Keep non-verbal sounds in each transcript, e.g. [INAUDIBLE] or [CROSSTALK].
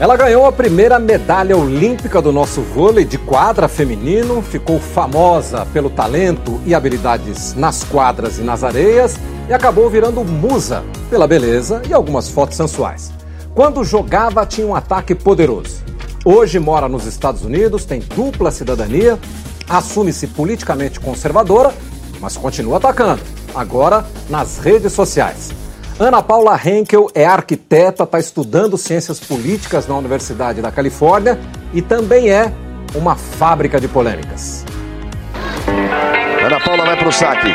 Ela ganhou a primeira medalha olímpica do nosso vôlei de quadra feminino, ficou famosa pelo talento e habilidades nas quadras e nas areias e acabou virando musa pela beleza e algumas fotos sensuais. Quando jogava, tinha um ataque poderoso. Hoje mora nos Estados Unidos, tem dupla cidadania, assume-se politicamente conservadora, mas continua atacando, agora nas redes sociais. Ana Paula Henkel é arquiteta, está estudando ciências políticas na Universidade da Califórnia e também é uma fábrica de polêmicas. Ana Paula vai para o saque.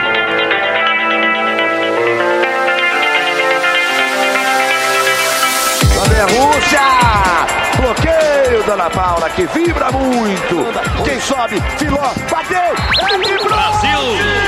Lá vem a Rússia! Bloqueio da Ana Paula que vibra muito. Quem sobe? Filó, bateu! É Brasil!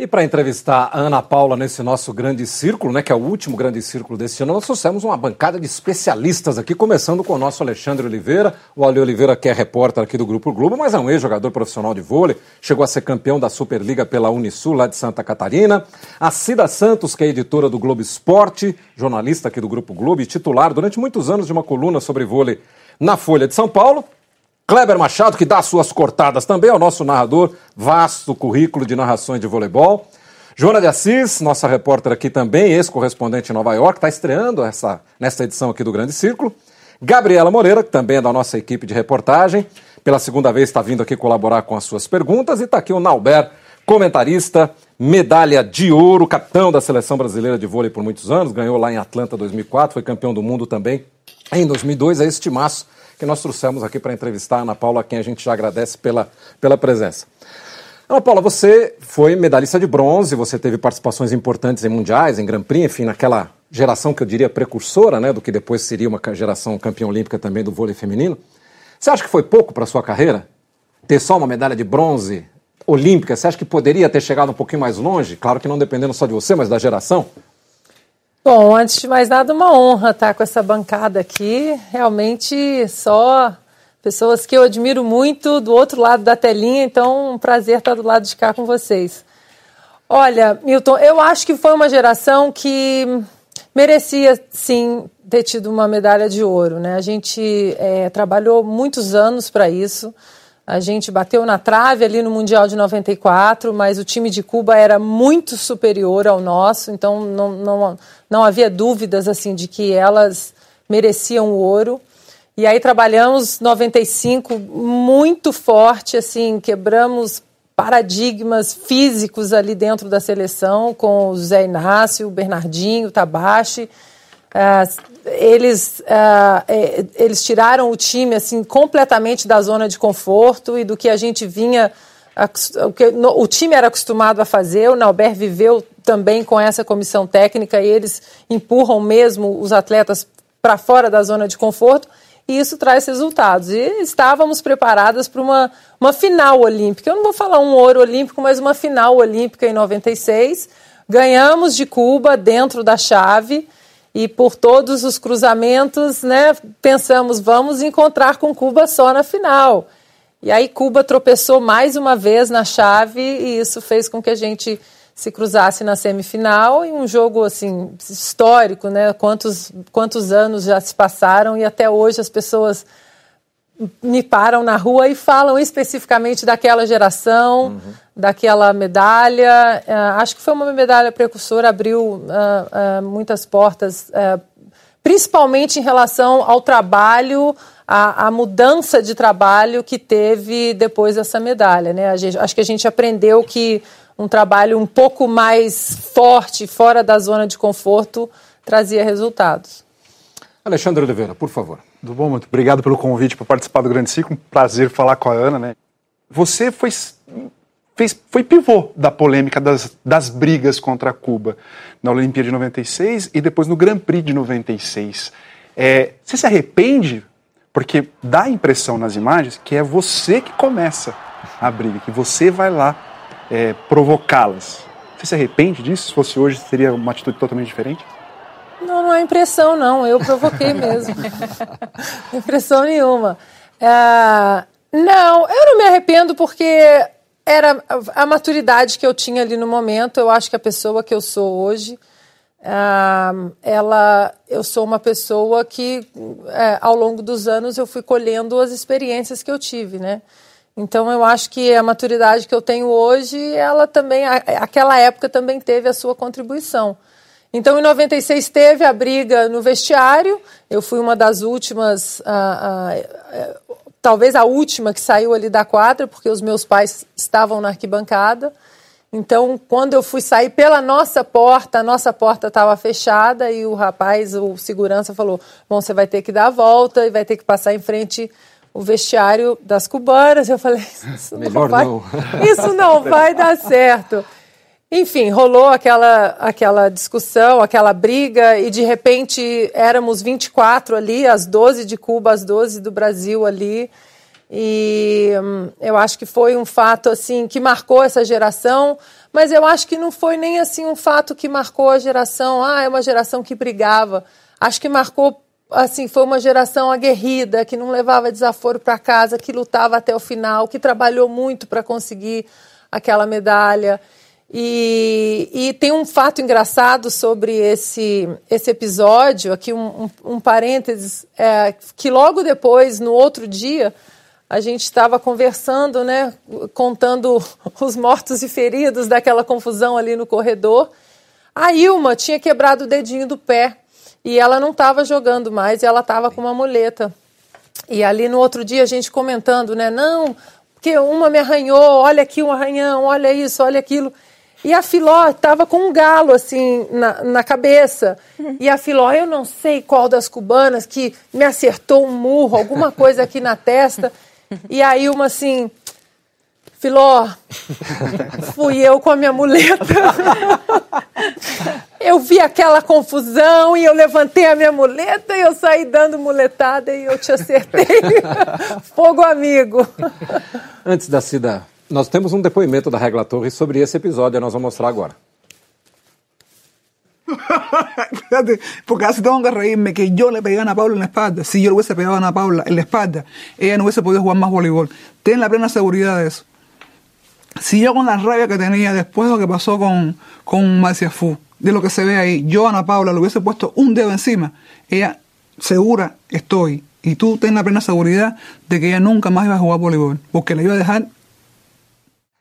E para entrevistar a Ana Paula nesse nosso grande círculo, né, que é o último grande círculo desse ano, nós trouxemos uma bancada de especialistas aqui, começando com o nosso Alexandre Oliveira. O Ale Oliveira, que é repórter aqui do Grupo Globo, mas é um ex-jogador profissional de vôlei, chegou a ser campeão da Superliga pela Unisul, lá de Santa Catarina. A Cida Santos, que é editora do Globo Esporte, jornalista aqui do Grupo Globo e titular durante muitos anos de uma coluna sobre vôlei na Folha de São Paulo. Kleber Machado, que dá suas cortadas também, é o nosso narrador, vasto currículo de narrações de voleibol. Joana de Assis, nossa repórter aqui também, ex-correspondente em Nova York, está estreando essa, nessa edição aqui do Grande Círculo. Gabriela Moreira, que também é da nossa equipe de reportagem, pela segunda vez está vindo aqui colaborar com as suas perguntas. E está aqui o Nauber, comentarista, medalha de ouro, capitão da seleção brasileira de vôlei por muitos anos, ganhou lá em Atlanta 2004, foi campeão do mundo também em 2002. É este maço que nós trouxemos aqui para entrevistar a Ana Paula, a quem a gente já agradece pela, pela presença. Ana Paula, você foi medalhista de bronze, você teve participações importantes em mundiais, em Grand Prix, enfim, naquela geração que eu diria precursora, né, do que depois seria uma geração campeã olímpica também do vôlei feminino. Você acha que foi pouco para a sua carreira? Ter só uma medalha de bronze olímpica, você acha que poderia ter chegado um pouquinho mais longe? Claro que não dependendo só de você, mas da geração. Bom, antes de mais nada, uma honra estar com essa bancada aqui. Realmente só pessoas que eu admiro muito do outro lado da telinha, então um prazer estar do lado de cá com vocês. Olha, Milton, eu acho que foi uma geração que merecia sim ter tido uma medalha de ouro, né? A gente é, trabalhou muitos anos para isso. A gente bateu na trave ali no Mundial de 94, mas o time de Cuba era muito superior ao nosso, então não, não, não havia dúvidas assim de que elas mereciam o ouro. E aí trabalhamos 95 muito forte, assim, quebramos paradigmas físicos ali dentro da seleção com o Zé Inácio, o Bernardinho, o Tabachi. Uh, eles, uh, eles tiraram o time assim completamente da zona de conforto e do que a gente vinha o que o time era acostumado a fazer, o Nauber viveu também com essa comissão técnica e eles empurram mesmo os atletas para fora da zona de conforto e isso traz resultados. E estávamos preparadas para uma, uma final olímpica. Eu não vou falar um ouro olímpico, mas uma final olímpica em 96. Ganhamos de Cuba dentro da chave e por todos os cruzamentos, né, pensamos, vamos encontrar com Cuba só na final. E aí Cuba tropeçou mais uma vez na chave e isso fez com que a gente se cruzasse na semifinal em um jogo assim histórico, né? Quantos quantos anos já se passaram e até hoje as pessoas me param na rua e falam especificamente daquela geração, uhum. daquela medalha. Uh, acho que foi uma medalha precursora, abriu uh, uh, muitas portas, principalmente em relação ao trabalho, a, a, mudança de trabalho que teve depois dessa medalha. Né? Gente, acho que a gente aprendeu que um trabalho um pouco mais forte, fora da zona de conforto, trazia resultados. Alexandre Oliveira, por favor. Tudo bom? Muito obrigado pelo convite para participar do Grande Ciclo. Um prazer falar com a Ana, né? Você foi, fez, foi pivô da polêmica das, das brigas contra Cuba na Olimpíada de 96 e depois no Grand Prix de 96. É, você se arrepende? Porque dá a impressão nas imagens que é você que começa a briga, que você vai lá é, provocá-las. Você se arrepende disso? Se fosse hoje, seria uma atitude totalmente diferente? Não, não é impressão, não. Eu provoquei mesmo. [LAUGHS] impressão nenhuma. É, não, eu não me arrependo porque era a maturidade que eu tinha ali no momento. Eu acho que a pessoa que eu sou hoje, uh, ela, eu sou uma pessoa que, uh, ao longo dos anos, eu fui colhendo as experiências que eu tive, né? Então eu acho que a maturidade que eu tenho hoje, ela também, aquela época também teve a sua contribuição. Então, em 96 teve a briga no vestiário. Eu fui uma das últimas, ah, talvez a última que saiu ali da quadra, porque os meus pais estavam na arquibancada. Então, quando eu fui sair pela nossa porta, a nossa porta estava fechada e o rapaz, o segurança, falou: Bom, você vai ter que dar a volta e vai ter que passar em frente o vestiário das cubanas. Eu falei: Isso não [LAUGHS] vai, não. [LAUGHS] Isso não vai dar certo. Enfim, rolou aquela, aquela discussão, aquela briga, e de repente éramos 24 ali, as 12 de Cuba, as 12 do Brasil ali. E hum, eu acho que foi um fato assim que marcou essa geração, mas eu acho que não foi nem assim um fato que marcou a geração, ah, é uma geração que brigava. Acho que marcou assim, foi uma geração aguerrida, que não levava desaforo para casa, que lutava até o final, que trabalhou muito para conseguir aquela medalha. E, e, tem um fato engraçado sobre esse, esse episódio, aqui um, um, um parênteses, é, que logo depois, no outro dia, a gente estava conversando, né, contando [LAUGHS] os mortos e feridos daquela confusão ali no corredor. A Ilma tinha quebrado o dedinho do pé e ela não estava jogando mais, e ela estava com uma muleta. E ali no outro dia a gente comentando, né, não, porque uma me arranhou, olha aqui um arranhão, olha isso, olha aquilo. E a Filó estava com um galo assim na, na cabeça. E a Filó, eu não sei qual das cubanas que me acertou um murro, alguma coisa aqui na testa. E aí uma assim, Filó, fui eu com a minha muleta. [LAUGHS] eu vi aquela confusão e eu levantei a minha muleta e eu saí dando muletada e eu te acertei. [LAUGHS] Fogo amigo. Antes da Cida nós temos um depoimento da Regla Torres sobre esse episódio, nós vamos mostrar agora. [LAUGHS] Porque hace tengo que reírme que yo le pegué a Ana Paula en la espalda. Si yo le hubiese pegado a Ana Paula en la espalda, ella no hubiese podido jugar más voleibol. Ten la plena seguridad de eso. Si yo con la rabia que tenía después de lo que pasó con, con Marcia Fu, de lo que se ve ahí, yo Ana Paula le hubiese puesto un dedo encima, ella segura estoy, y tú ten la plena seguridad de que ella nunca más iba a jugar voleibol, porque la iba a dejar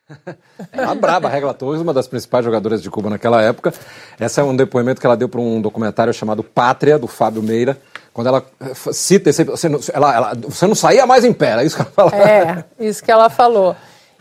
[LAUGHS] a braba Regla Torres, uma das principais jogadoras de Cuba naquela época. Esse é um depoimento que ela deu para um documentário chamado Pátria, do Fábio Meira, quando ela eh, cita esse. Você não, ela, ela, você não saía mais em pé, é isso que ela falou. É, isso que ela falou.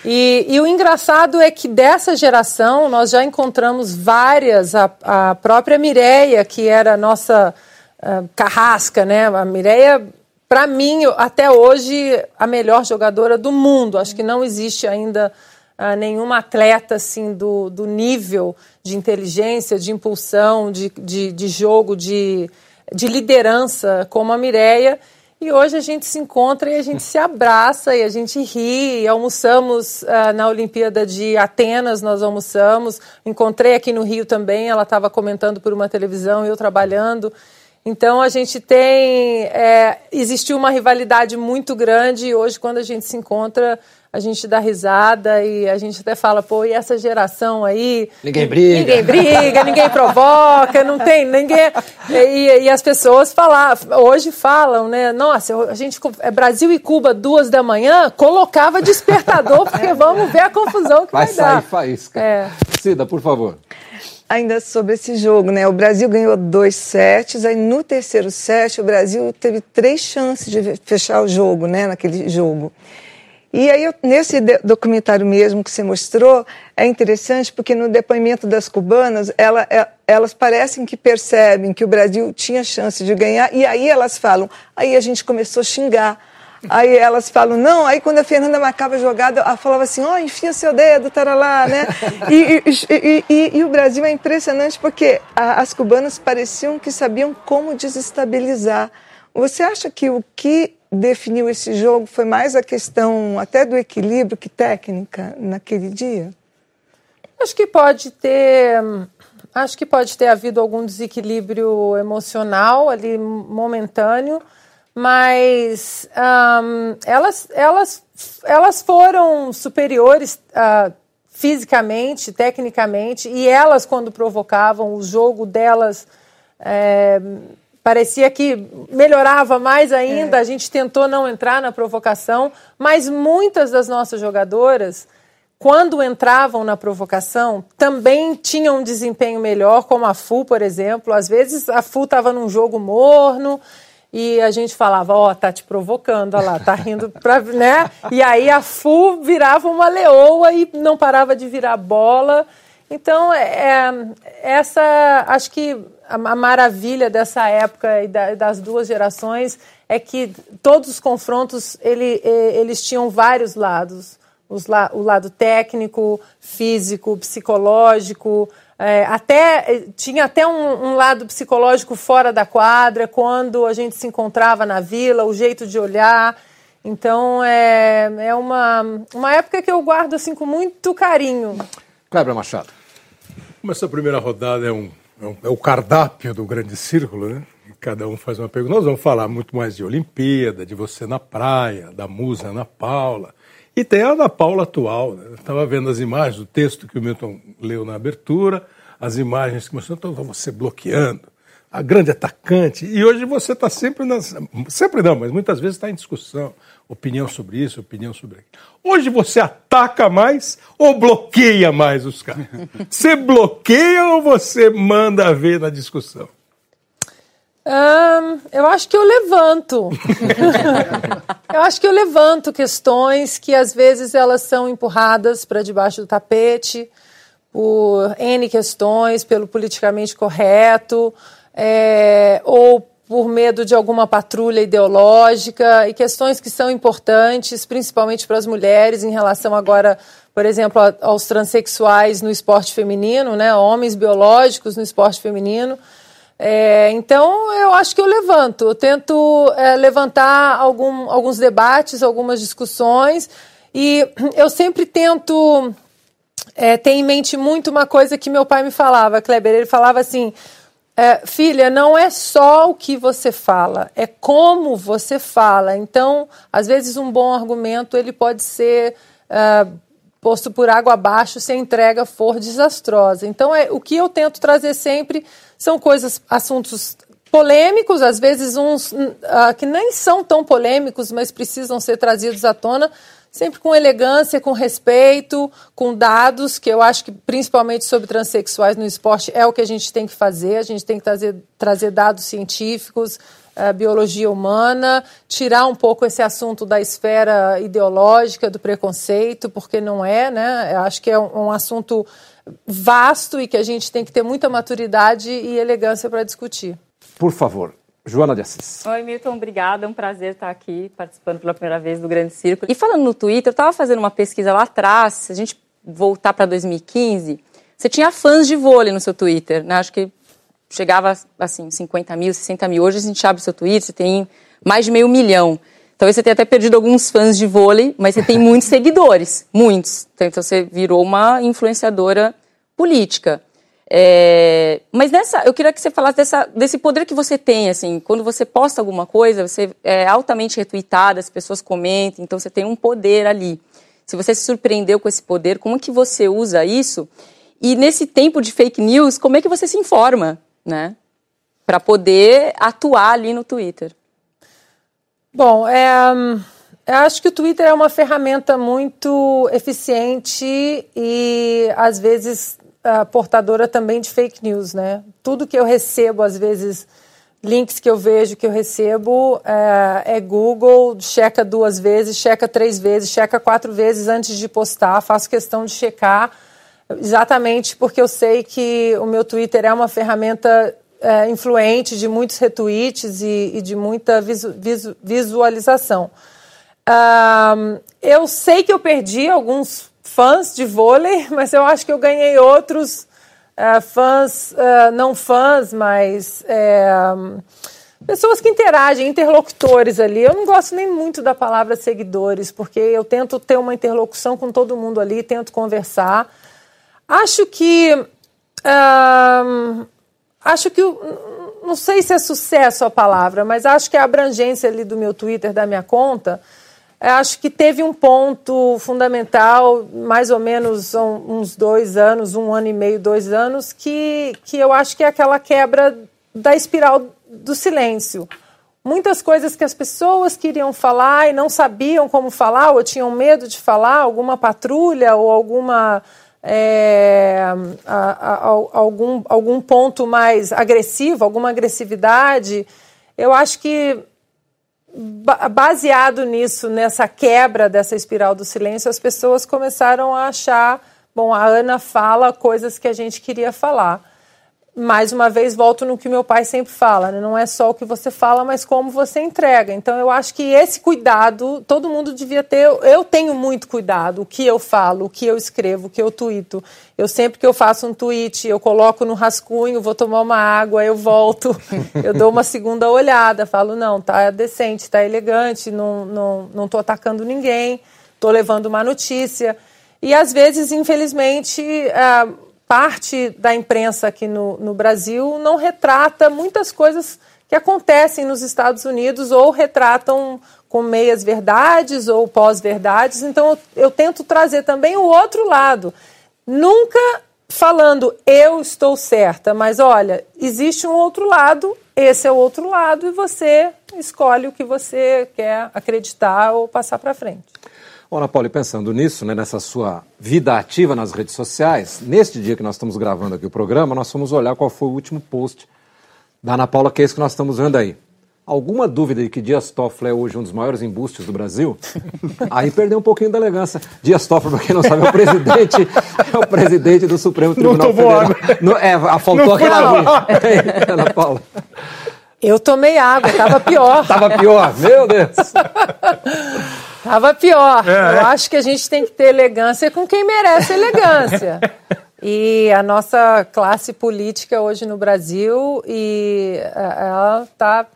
E, e, o engraçado é que dessa geração nós já encontramos várias, a, a própria Mireia, que era a nossa uh, carrasca, né? A Mireia, para mim, até hoje, a melhor jogadora do mundo. Acho que não existe ainda uh, nenhuma atleta assim do, do nível de inteligência, de impulsão, de, de, de jogo, de, de liderança como a Mireia. E hoje a gente se encontra e a gente se abraça e a gente ri. Almoçamos uh, na Olimpíada de Atenas, nós almoçamos. Encontrei aqui no Rio também, ela estava comentando por uma televisão e eu trabalhando. Então a gente tem. É, existiu uma rivalidade muito grande e hoje, quando a gente se encontra, a gente dá risada e a gente até fala, pô, e essa geração aí. Ninguém briga. Ninguém briga, ninguém provoca, não tem ninguém. E, e, as pessoas falam, hoje falam, né? Nossa, a gente é Brasil e Cuba, duas da manhã, colocava despertador, porque [LAUGHS] vamos ver a confusão que vai, vai sair dar. faísca. É. Cida, por favor. Ainda sobre esse jogo, né? O Brasil ganhou dois sets, aí no terceiro set o Brasil teve três chances de fechar o jogo, né? Naquele jogo. E aí, nesse documentário mesmo que você mostrou, é interessante porque no depoimento das cubanas, ela, é, elas parecem que percebem que o Brasil tinha chance de ganhar, e aí elas falam, aí a gente começou a xingar. Aí elas falam, não, aí quando a Fernanda marcava a jogada, ela falava assim, ó, oh, enfia seu dedo, taralá, né? [LAUGHS] E, e, e, e, o Brasil é impressionante porque a, as cubanas pareciam que sabiam como desestabilizar. Você acha que o que definiu esse jogo foi mais a questão até do equilíbrio que técnica naquele dia? Acho que pode ter. Acho que pode ter havido algum desequilíbrio emocional ali momentâneo, mas um, elas, elas, elas foram superiores uh, fisicamente, tecnicamente, e elas, quando provocavam, o jogo delas é, parecia que melhorava mais ainda. É. A gente tentou não entrar na provocação, mas muitas das nossas jogadoras quando entravam na provocação, também tinham um desempenho melhor, como a FU, por exemplo. Às vezes a FU estava num jogo morno e a gente falava, ó, oh, tá te provocando, olha lá, tá rindo [LAUGHS] pra, né? E aí a FU virava uma leoa e não parava de virar bola. Então, é, essa, acho que a, a maravilha dessa época e da, das duas gerações é que todos os confrontos, ele, eles tinham vários lados la, o lado técnico, físico, psicológico, é, até é, tinha até um, um, lado psicológico fora da quadra, quando a gente se encontrava na vila, o jeito de olhar. Então é, é uma, uma época que eu guardo assim com muito carinho. Cleber Machado. Essa primeira rodada é, um, é, um, é o cardápio do grande círculo, né? Cada um faz uma pergunta. Nós vamos falar muito mais de Olimpíada, de você na praia, da musa Ana Paula, e tem a Ana Paula atual. Né? Estava vendo as imagens, o texto que o Milton leu na abertura, as imagens que mostrou, então você bloqueando, a grande atacante. E hoje você está sempre nas. Sempre não, mas muitas vezes está em discussão. Opinião sobre isso, opinião sobre aquilo. Hoje você ataca mais ou bloqueia mais os caras? [LAUGHS] Você bloqueia ou você manda ver na discussão? Um, eu acho que eu levanto. [LAUGHS] eu acho que eu levanto questões que às vezes elas são empurradas para debaixo do tapete por N questões, pelo politicamente correto, é, ou por medo de alguma patrulha ideológica, e questões que são importantes, principalmente para as mulheres, em relação agora, por exemplo, aos transexuais no esporte feminino, né, homens biológicos no esporte feminino. É, então, eu acho que eu levanto, eu tento é, levantar algum, alguns debates, algumas discussões, e [CLEARS THROAT] eu sempre tento é, ter em mente muito uma coisa que meu pai me falava, Kleber, ele falava assim, é, filha, não é só o que você fala, é como você fala. Então, às vezes um bom argumento ele pode ser é, posto por água abaixo se a entrega for desastrosa. Então, é o que eu tento trazer sempre são coisas, assuntos polêmicos, às vezes uns uh, que nem são tão polêmicos, mas precisam ser trazidos à tona, sempre com elegância, com respeito, com dados, que eu acho que principalmente sobre transexuais no esporte é o que a gente tem que fazer, a gente tem que trazer, trazer dados científicos, uh, biologia humana, tirar um pouco esse assunto da esfera ideológica, do preconceito, porque não é, né? Eu acho que é um, um assunto vasto e que a gente tem que ter muita maturidade e elegância para discutir. Por favor, Joana de Assis. Oi, Milton, obrigada. É um prazer estar aqui participando pela primeira vez do Grande Círculo. E falando no Twitter, eu estava fazendo uma pesquisa lá atrás, se a gente voltar para 2015, você tinha fãs de vôlei no seu Twitter, né? Acho que chegava, assim, 50 mil, 60 mil. Hoje a gente abre o seu Twitter, você tem mais de meio milhão. Talvez você tenha até perdido alguns fãs de vôlei, mas você tem muitos [LAUGHS] seguidores, muitos. Então você virou uma influenciadora política. É, mas nessa, eu queria que você falasse dessa, desse poder que você tem, assim, quando você posta alguma coisa, você é altamente retweetada, as pessoas comentam, então você tem um poder ali. Se você se surpreendeu com esse poder, como que você usa isso? E nesse tempo de fake news, como é que você se informa, né? Para poder atuar ali no Twitter. Bom, é, eu acho que o Twitter é uma ferramenta muito eficiente e, às vezes, portadora também de fake news, né? Tudo que eu recebo, às vezes, links que eu vejo que eu recebo é, é, Google, checa duas vezes, checa três vezes, checa quatro vezes antes de postar, faço questão de checar, exatamente porque eu sei que o meu Twitter é uma ferramenta é, influente de muitos retweets e, e de muita visu, visu, visualização. Eu sei que eu perdi alguns fãs de vôlei, [LAUGHS] mas eu acho que eu ganhei outros uh, fãs, uh, não fãs, mas é, pessoas que interagem, interlocutores ali. Eu não gosto nem muito da palavra seguidores, porque eu tento ter uma interlocução com todo mundo ali, tento conversar. Acho que. Uh, acho que. Não sei se é sucesso a palavra, mas acho que a abrangência ali do meu Twitter, da minha conta, acho que teve um ponto fundamental, mais ou menos uns dois anos, um ano e meio, dois anos, que, que eu acho que é aquela quebra da espiral do silêncio. Muitas coisas que as pessoas queriam falar e não sabiam como falar, ou tinham medo de falar, alguma patrulha ou alguma é, a, a, a, algum, algum ponto mais agressivo, alguma agressividade. Eu acho que, baseado nisso, nessa quebra dessa espiral do silêncio, as pessoas começaram a achar: bom, a Ana fala coisas que a gente queria falar mais uma vez volto no que meu pai sempre fala, né? não é só o que você fala, mas como você entrega. Então eu acho que esse cuidado todo mundo devia ter. Eu tenho muito cuidado, o que eu falo, o que eu escrevo, o que eu tuito. Eu sempre que eu faço um tweet, eu coloco no rascunho, vou tomar uma água, eu volto, [LAUGHS] eu dou uma segunda olhada, falo não, tá decente, tá elegante, não não não tô atacando ninguém, tô levando uma notícia. E às vezes, infelizmente, uh, parte da imprensa aqui no, no Brasil não retrata muitas coisas que acontecem nos Estados Unidos ou retratam com meias verdades ou pós-verdades. Então eu, eu, tento trazer também o outro lado. Nunca falando eu estou certa, mas olha, existe um outro lado, esse é o outro lado e você escolhe o que você quer acreditar ou passar para frente. Ana Paula, pensando nisso, né, nessa sua vida ativa nas redes sociais, neste dia que nós estamos gravando aqui o programa, nós fomos olhar qual foi o último post da Ana Paula, que é esse que nós estamos vendo aí. Alguma dúvida de que Dias Toffoli é hoje um dos maiores embustes do Brasil? [LAUGHS] Aí perdeu um pouquinho da elegância. Dias Toffoli, para quem não sabe, é o presidente, é o presidente do Supremo Tribunal não Federal. Água. Não, é, faltou aquela [LAUGHS] Ana Paula. Eu tomei água, estava pior. [LAUGHS] Estava pior, meu Deus. [LAUGHS] Tava pior. É, Eu é. acho que a gente tem que ter elegância com quem merece elegância. [LAUGHS] E a nossa classe política hoje no Brasil, e é, ela está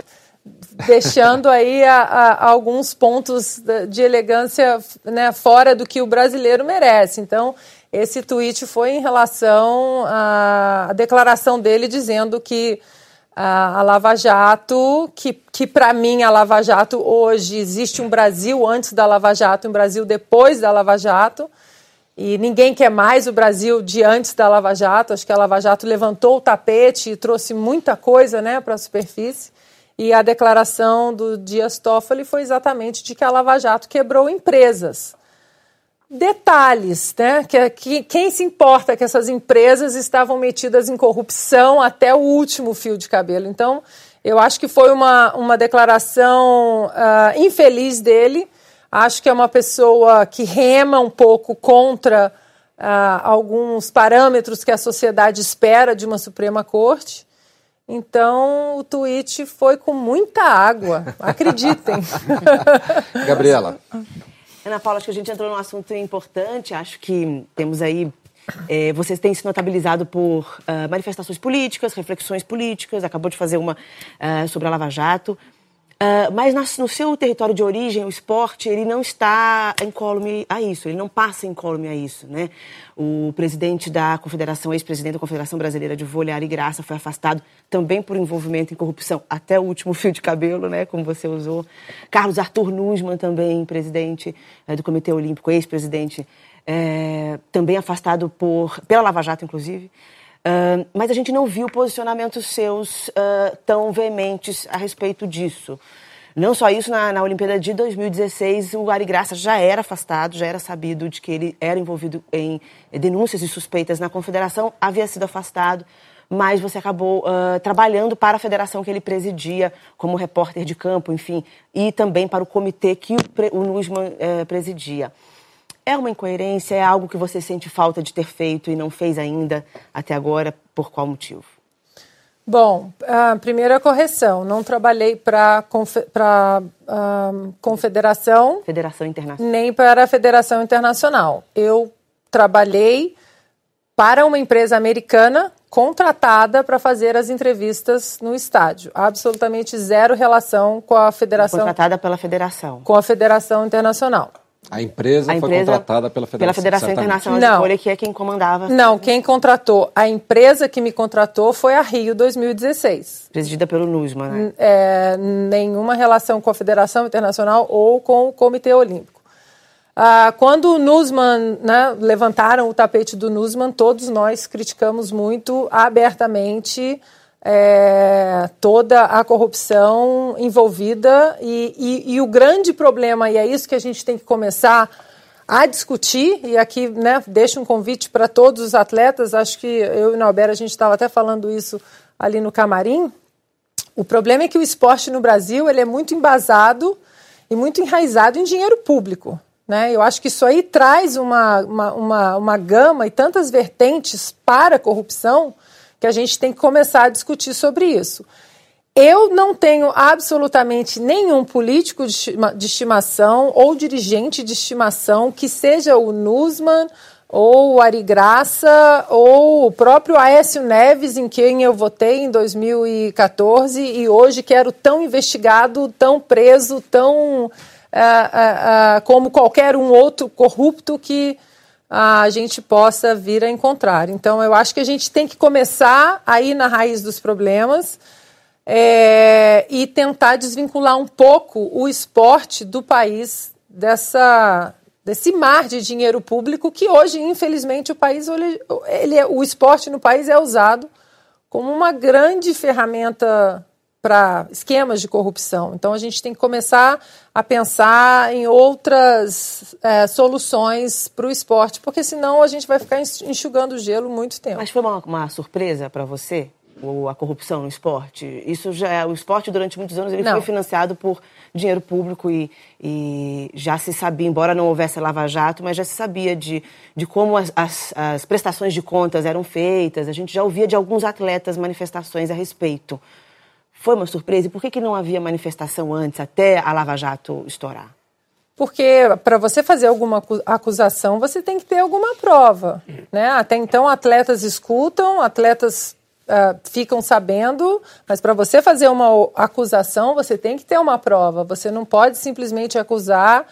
deixando aí a, a, alguns pontos de elegância né, fora do que o brasileiro merece. Então, esse tweet foi em relação à declaração dele dizendo que a, Lava Jato, que, que para mim a Lava Jato hoje existe um Brasil antes da Lava Jato, um Brasil depois da Lava Jato. E ninguém quer mais o Brasil de antes da Lava Jato. Acho que a Lava Jato levantou o tapete e trouxe muita coisa né, para a superfície. E a declaração do Dias Toffoli foi exatamente de que a Lava Jato quebrou empresas detalhes, né? Que, que, quem se importa que essas empresas estavam metidas em corrupção até o último fio de cabelo. Então, eu acho que foi uma, uma declaração uh, infeliz dele. Acho que é uma pessoa que rema um pouco contra uh, alguns parâmetros que a sociedade espera de uma Suprema Corte. Então, o tweet foi com muita água, acreditem. [LAUGHS] Gabriela. [LAUGHS] Ana Paula, acho que a gente entrou num assunto importante. Acho que temos aí. É, vocês têm se notabilizado por uh, manifestações políticas, reflexões políticas, acabou de fazer uma uh, sobre a Lava Jato. Uh, mas no seu território de origem, o esporte, ele não está incólume a isso, ele não passa incólume a isso, né? O presidente da Confederação, ex-presidente da Confederação Brasileira de Vôlei, Ari Graça, foi afastado também por envolvimento em corrupção, até o último [LAUGHS] fio de cabelo, né, como você usou. Carlos Arthur Nussmann, também presidente é, do Comitê Olímpico, ex-presidente, é, também afastado por, pela Lava Jato, inclusive. Uh, mas a gente não viu posicionamentos seus uh, tão veementes a respeito disso. Não só isso, na, na Olimpíada de 2016, o Ari Graça já era afastado, já era sabido de que ele era envolvido em denúncias e suspeitas na confederação, havia sido afastado, mas você acabou uh, trabalhando para a federação que ele presidia, como repórter de campo, enfim, e também para o comitê que o, o Nussmann uh, presidia. É uma incoerência? É algo que você sente falta de ter feito e não fez ainda até agora? Por qual motivo? Bom, a primeira correção, não trabalhei para a Confederação. Federação Internacional. Nem para a Federação Internacional. Eu trabalhei para uma empresa americana contratada para fazer as entrevistas no estádio. Absolutamente zero relação com a Federação. Contratada pela Federação. Com a Federação Internacional. A empresa, A foi empresa- contratada pela Federação, Pela Federação. Internacional Não. de Vôlei, que é quem comandava, Não, quem contratou, a empresa que me contratou foi a Rio 2016. presidida pelo Nusman, né? É, nenhuma relação com a Federação Internacional ou com o Comitê Olímpico. Ah, quando o Nusman, né, levantaram o tapete do Nusman, todos nós criticamos muito abertamente é, toda a corrupção envolvida e, e- e o grande problema, e é isso que a gente tem que começar a discutir, e aqui né, deixo um convite para todos os atletas, acho que eu e o Nauber, a gente estava até falando isso ali no camarim, o problema é que o esporte no Brasil ele é muito embasado e muito enraizado em dinheiro público. Né? Eu acho que isso aí traz uma, uma, uma, uma gama e tantas vertentes para a corrupção que a gente tem que começar a discutir sobre isso. Eu não tenho absolutamente nenhum político de estima- de estimação ou dirigente de estimação que seja o Nusman ou o Ari Graça ou o próprio Aécio Neves, em quem eu votei em 2014 e hoje quero tão investigado, tão preso, tão ah, ah, ah, como qualquer um outro corrupto que a gente possa vir a encontrar. Então, eu acho que a gente tem que começar a ir na raiz dos problemas é, e tentar desvincular um pouco o esporte do país dessa desse mar de dinheiro público que hoje, infelizmente, o país ele, ele é, o esporte no país é usado como uma grande ferramenta para esquemas de corrupção. Então a gente tem que começar a pensar em outras é, soluções para o esporte, porque senão a gente vai ficar enxugando gelo muito tempo. Mas foi uma, uma surpresa para você o- a corrupção no esporte? Isso já é, o esporte durante muitos anos ele Não. foi financiado por dinheiro público e, e já se sabia, embora não houvesse Lava Jato, mas já se sabia de, de como as, as, as prestações de contas eram feitas. A gente já ouvia de alguns atletas manifestações a respeito. Foi uma surpresa? E por que, que não havia manifestação antes, até a Lava Jato estourar? Porque para você fazer alguma acu- acusação, você tem que ter alguma prova. Né? Até então, atletas escutam, atletas ah, ficam sabendo, mas para você fazer uma acusação, você tem que ter uma prova. Você não pode simplesmente acusar,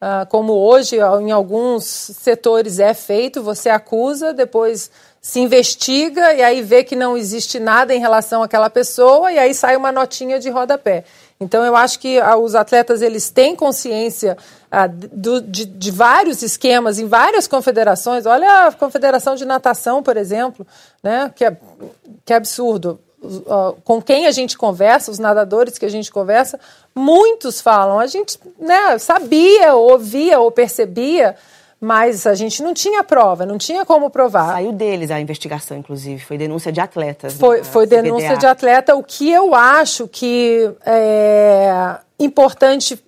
ah, como hoje em alguns setores é feito, você acusa, depois se investiga e aí vê que não existe nada em relação àquela pessoa e aí sai uma notinha de rodapé. Então eu acho que ah, os atletas eles têm consciência ah, do- de, de vários esquemas em várias confederações. Olha a confederação de natação, por exemplo, né? Que é, que é absurdo. Com quem a gente conversa, os nadadores que a gente conversa, muitos falam. A gente né, sabia, ouvia ou percebia, mas a gente não tinha prova, não tinha como provar. Saiu deles a investigação, inclusive. Foi denúncia de atletas. Foi, na foi denúncia de atleta. O que eu acho que é importante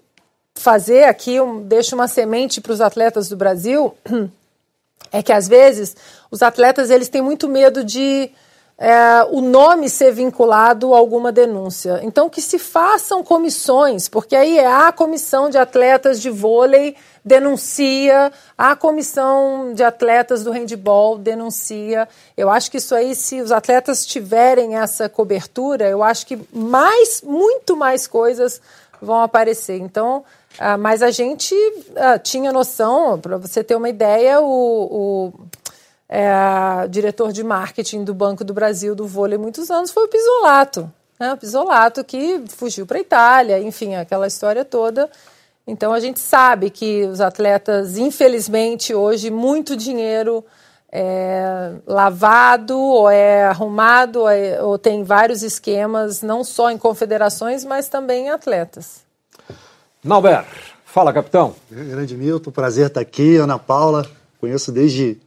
fazer aqui, eu deixo uma semente para os atletas do Brasil, [CLEARS THROAT] é que às vezes os atletas eles têm muito medo de é, o nome ser vinculado a alguma denúncia. Então que se façam comissões, porque aí é a comissão de atletas de vôlei denuncia, a comissão de atletas do handball denuncia. Eu acho que isso aí, se os atletas tiverem essa cobertura, eu acho que mais, muito mais coisas vão aparecer. Então, ah, mas a gente ah, tinha noção, para você ter uma ideia, o, o é, diretor de marketing do Banco do Brasil do vôlei muitos anos foi o Pisolato. Né? O Pisolato que fugiu para a Itália, enfim, aquela história toda. Então a gente sabe que os atletas, infelizmente, hoje, muito dinheiro é lavado ou é arrumado ou, é- ou tem vários esquemas, não só em confederações, mas também em atletas. Nauber, fala, capitão. Grande Milton, prazer estar aqui. Ana Paula, conheço desde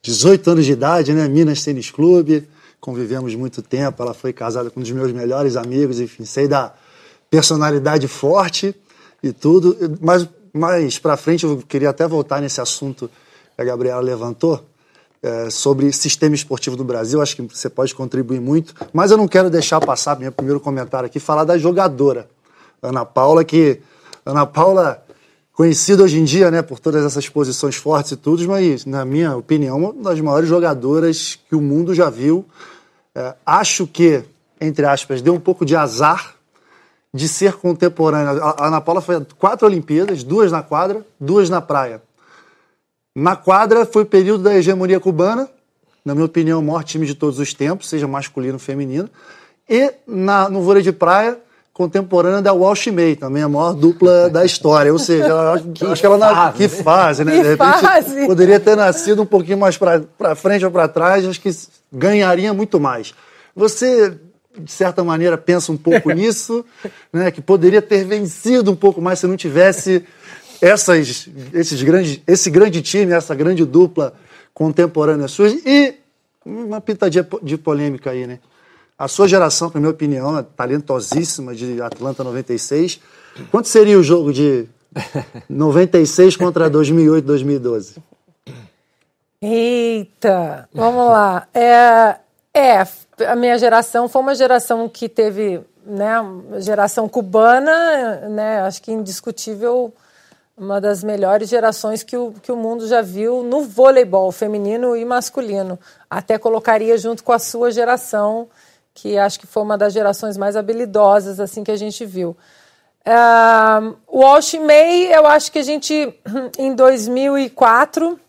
18 anos de idade, né? Minas Tênis Clube, convivemos muito tempo. Ela foi casada com um dos meus melhores amigos, enfim, sei da personalidade forte e tudo. Mas mais para frente eu queria até voltar nesse assunto que a Gabriela levantou. é, sobre sistema esportivo do Brasil, acho que você pode contribuir muito, mas eu não quero deixar passar meu primeiro comentário aqui, falar da jogadora, Ana Paula, que Ana Paula, conhecida hoje em dia, né, por todas essas posições fortes e tudo, mas, na minha opinião, uma das maiores jogadoras que o mundo já viu. É, acho que, entre aspas, deu um pouco de azar de ser contemporânea. A Ana Paula foi quatro Olimpíadas, duas na quadra, duas na praia. Na quadra foi o período da hegemonia cubana, na minha opinião, o maior time de todos os tempos, seja masculino ou feminino. E na, no vôlei de praia, contemporânea da Walsh May, também a maior dupla da história. Ou seja, ela, que acho que ela na, que fase, né? Que de repente fase. poderia ter nascido um pouquinho mais para frente ou para trás, acho que ganharia muito mais. Você, de certa maneira, pensa um pouco [LAUGHS] nisso, né? Que poderia ter vencido um pouco mais se não tivesse essas, esses grandes, esse grande time, essa grande dupla contemporânea sua. E uma pitadinha de polêmica aí, né? A sua geração, na minha opinião, é talentosíssima de Atlanta 96. Quanto seria o jogo de 96 contra 2008, 2012? Eita, vamos lá. É, é, a minha geração foi uma geração que teve, né, geração cubana, né, acho que indiscutível, uma das melhores gerações que o, que o mundo já viu no voleibol feminino e masculino. Até colocaria junto com a sua geração, que acho que foi uma das gerações mais habilidosas assim que a gente viu. Uh, o May, eu acho que a gente, [CLEARS THROAT] em 2004,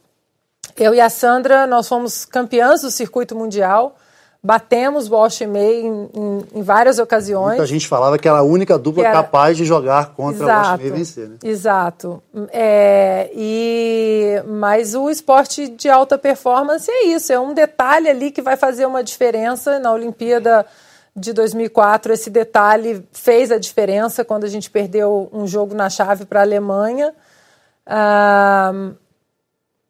eu e a Sandra, nós fomos campeãs do circuito mundial, batemos o Walsh May em, em, em, várias ocasiões. Muita gente falava que era a única dupla era... capaz de jogar contra exato, o Walsh May e vencer, né? Exato. É, e, mas o esporte de alta performance é isso, é um detalhe ali que vai fazer uma diferença na Olimpíada de 2004. Esse detalhe fez a diferença quando a gente perdeu um jogo na chave para a Alemanha. Ah,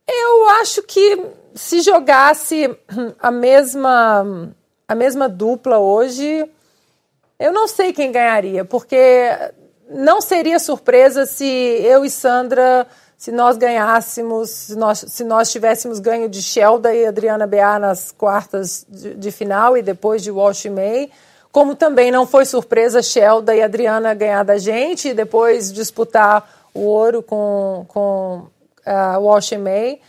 eu acho que se jogasse a mesma, a mesma dupla hoje, eu não sei quem ganharia, porque não seria surpresa se eu e Sandra, se nós ganhássemos, se nós, se nós tivéssemos ganho de Shelda e Adriana Bea nas quartas de, de final e depois de Walsh May, como também não foi surpresa Shelda e Adriana ganhar da gente e depois disputar o ouro com, com uh, Walsh May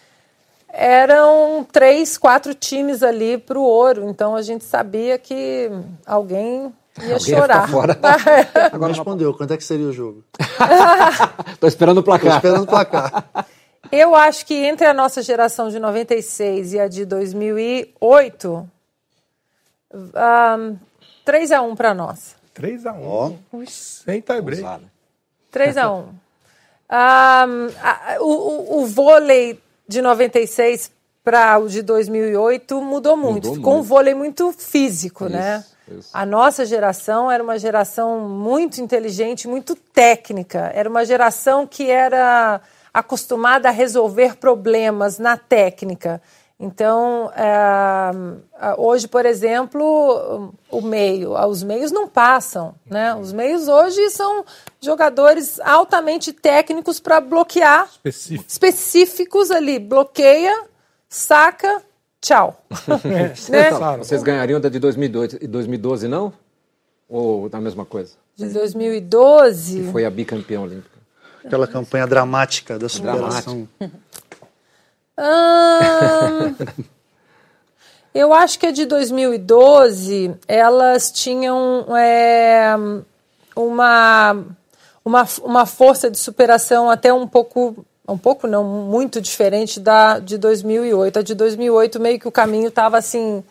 eram três, quatro times ali para o ouro. Então a gente sabia que alguém ia alguém chorar. Ia fora. [LAUGHS] Agora respondeu. Quanto é que seria o jogo? [LAUGHS] Estou esperando o placar. Estou esperando o placar. Eu acho que entre a nossa geração de 96 e a de 2008, um, 3 a 1 para nós. 3 a 1 oh. Sem tie-break. 3 a 1 um, a, o, o, o vôlei de 96 para o de 2008 mudou muito. Mudou Ficou muito. um vôlei muito físico, isso, né? Isso. A nossa geração era uma geração muito inteligente, muito técnica. Era uma geração que era acostumada a resolver problemas na técnica. Então, é, hoje, por exemplo, o meio, os meios não passam, né? Os meios hoje são jogadores altamente técnicos para bloquear, Específico. específicos ali, bloqueia, saca, tchau. [LAUGHS] É, né? Vocês ganhariam da de 2012, 2012 não? Ou da mesma coisa? De 2012? Que foi a bicampeã olímpica. Aquela campanha dramática da superação. Dramática. Hum, [LAUGHS] eu acho que a de 2012 elas tinham é, uma, uma, uma força de superação até um pouco um pouco não muito diferente da de 2008 a de 2008 meio que o caminho estava assim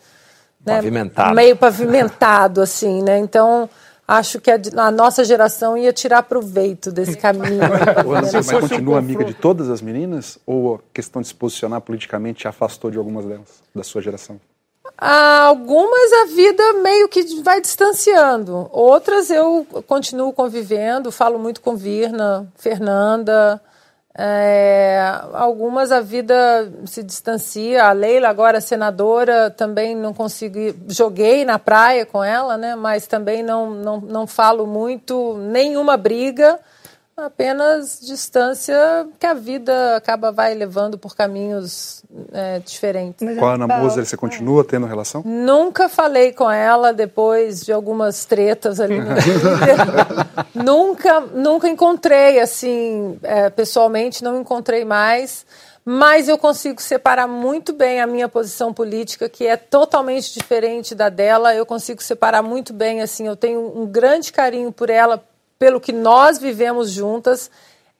né, pavimentado. meio pavimentado assim né então acho que a, a, nossa geração ia tirar proveito desse caminho. [LAUGHS] Você mas continua amiga de todas as meninas? Ou a questão de se posicionar politicamente te afastou de algumas delas, da sua geração? Ah, algumas a vida meio que vai distanciando. Outras eu continuo convivendo, falo muito com Virna, Fernanda. É, algumas a vida se distancia. A Leila, agora senadora, também não consegui. Joguei na praia com ela, né? Mas também não, não, não falo muito, nenhuma briga. Apenas distância que a vida acaba vai levando por caminhos é, diferentes. Com a Ana Moser, você continua tendo relação? Nunca falei com ela depois de algumas tretas ali no [LAUGHS] nunca, nunca encontrei assim é, pessoalmente, não encontrei mais. Mas eu consigo separar muito bem a minha posição política, que é totalmente diferente da dela. Eu consigo separar muito bem, assim, eu tenho um grande carinho por ela, pelo que nós vivemos juntas.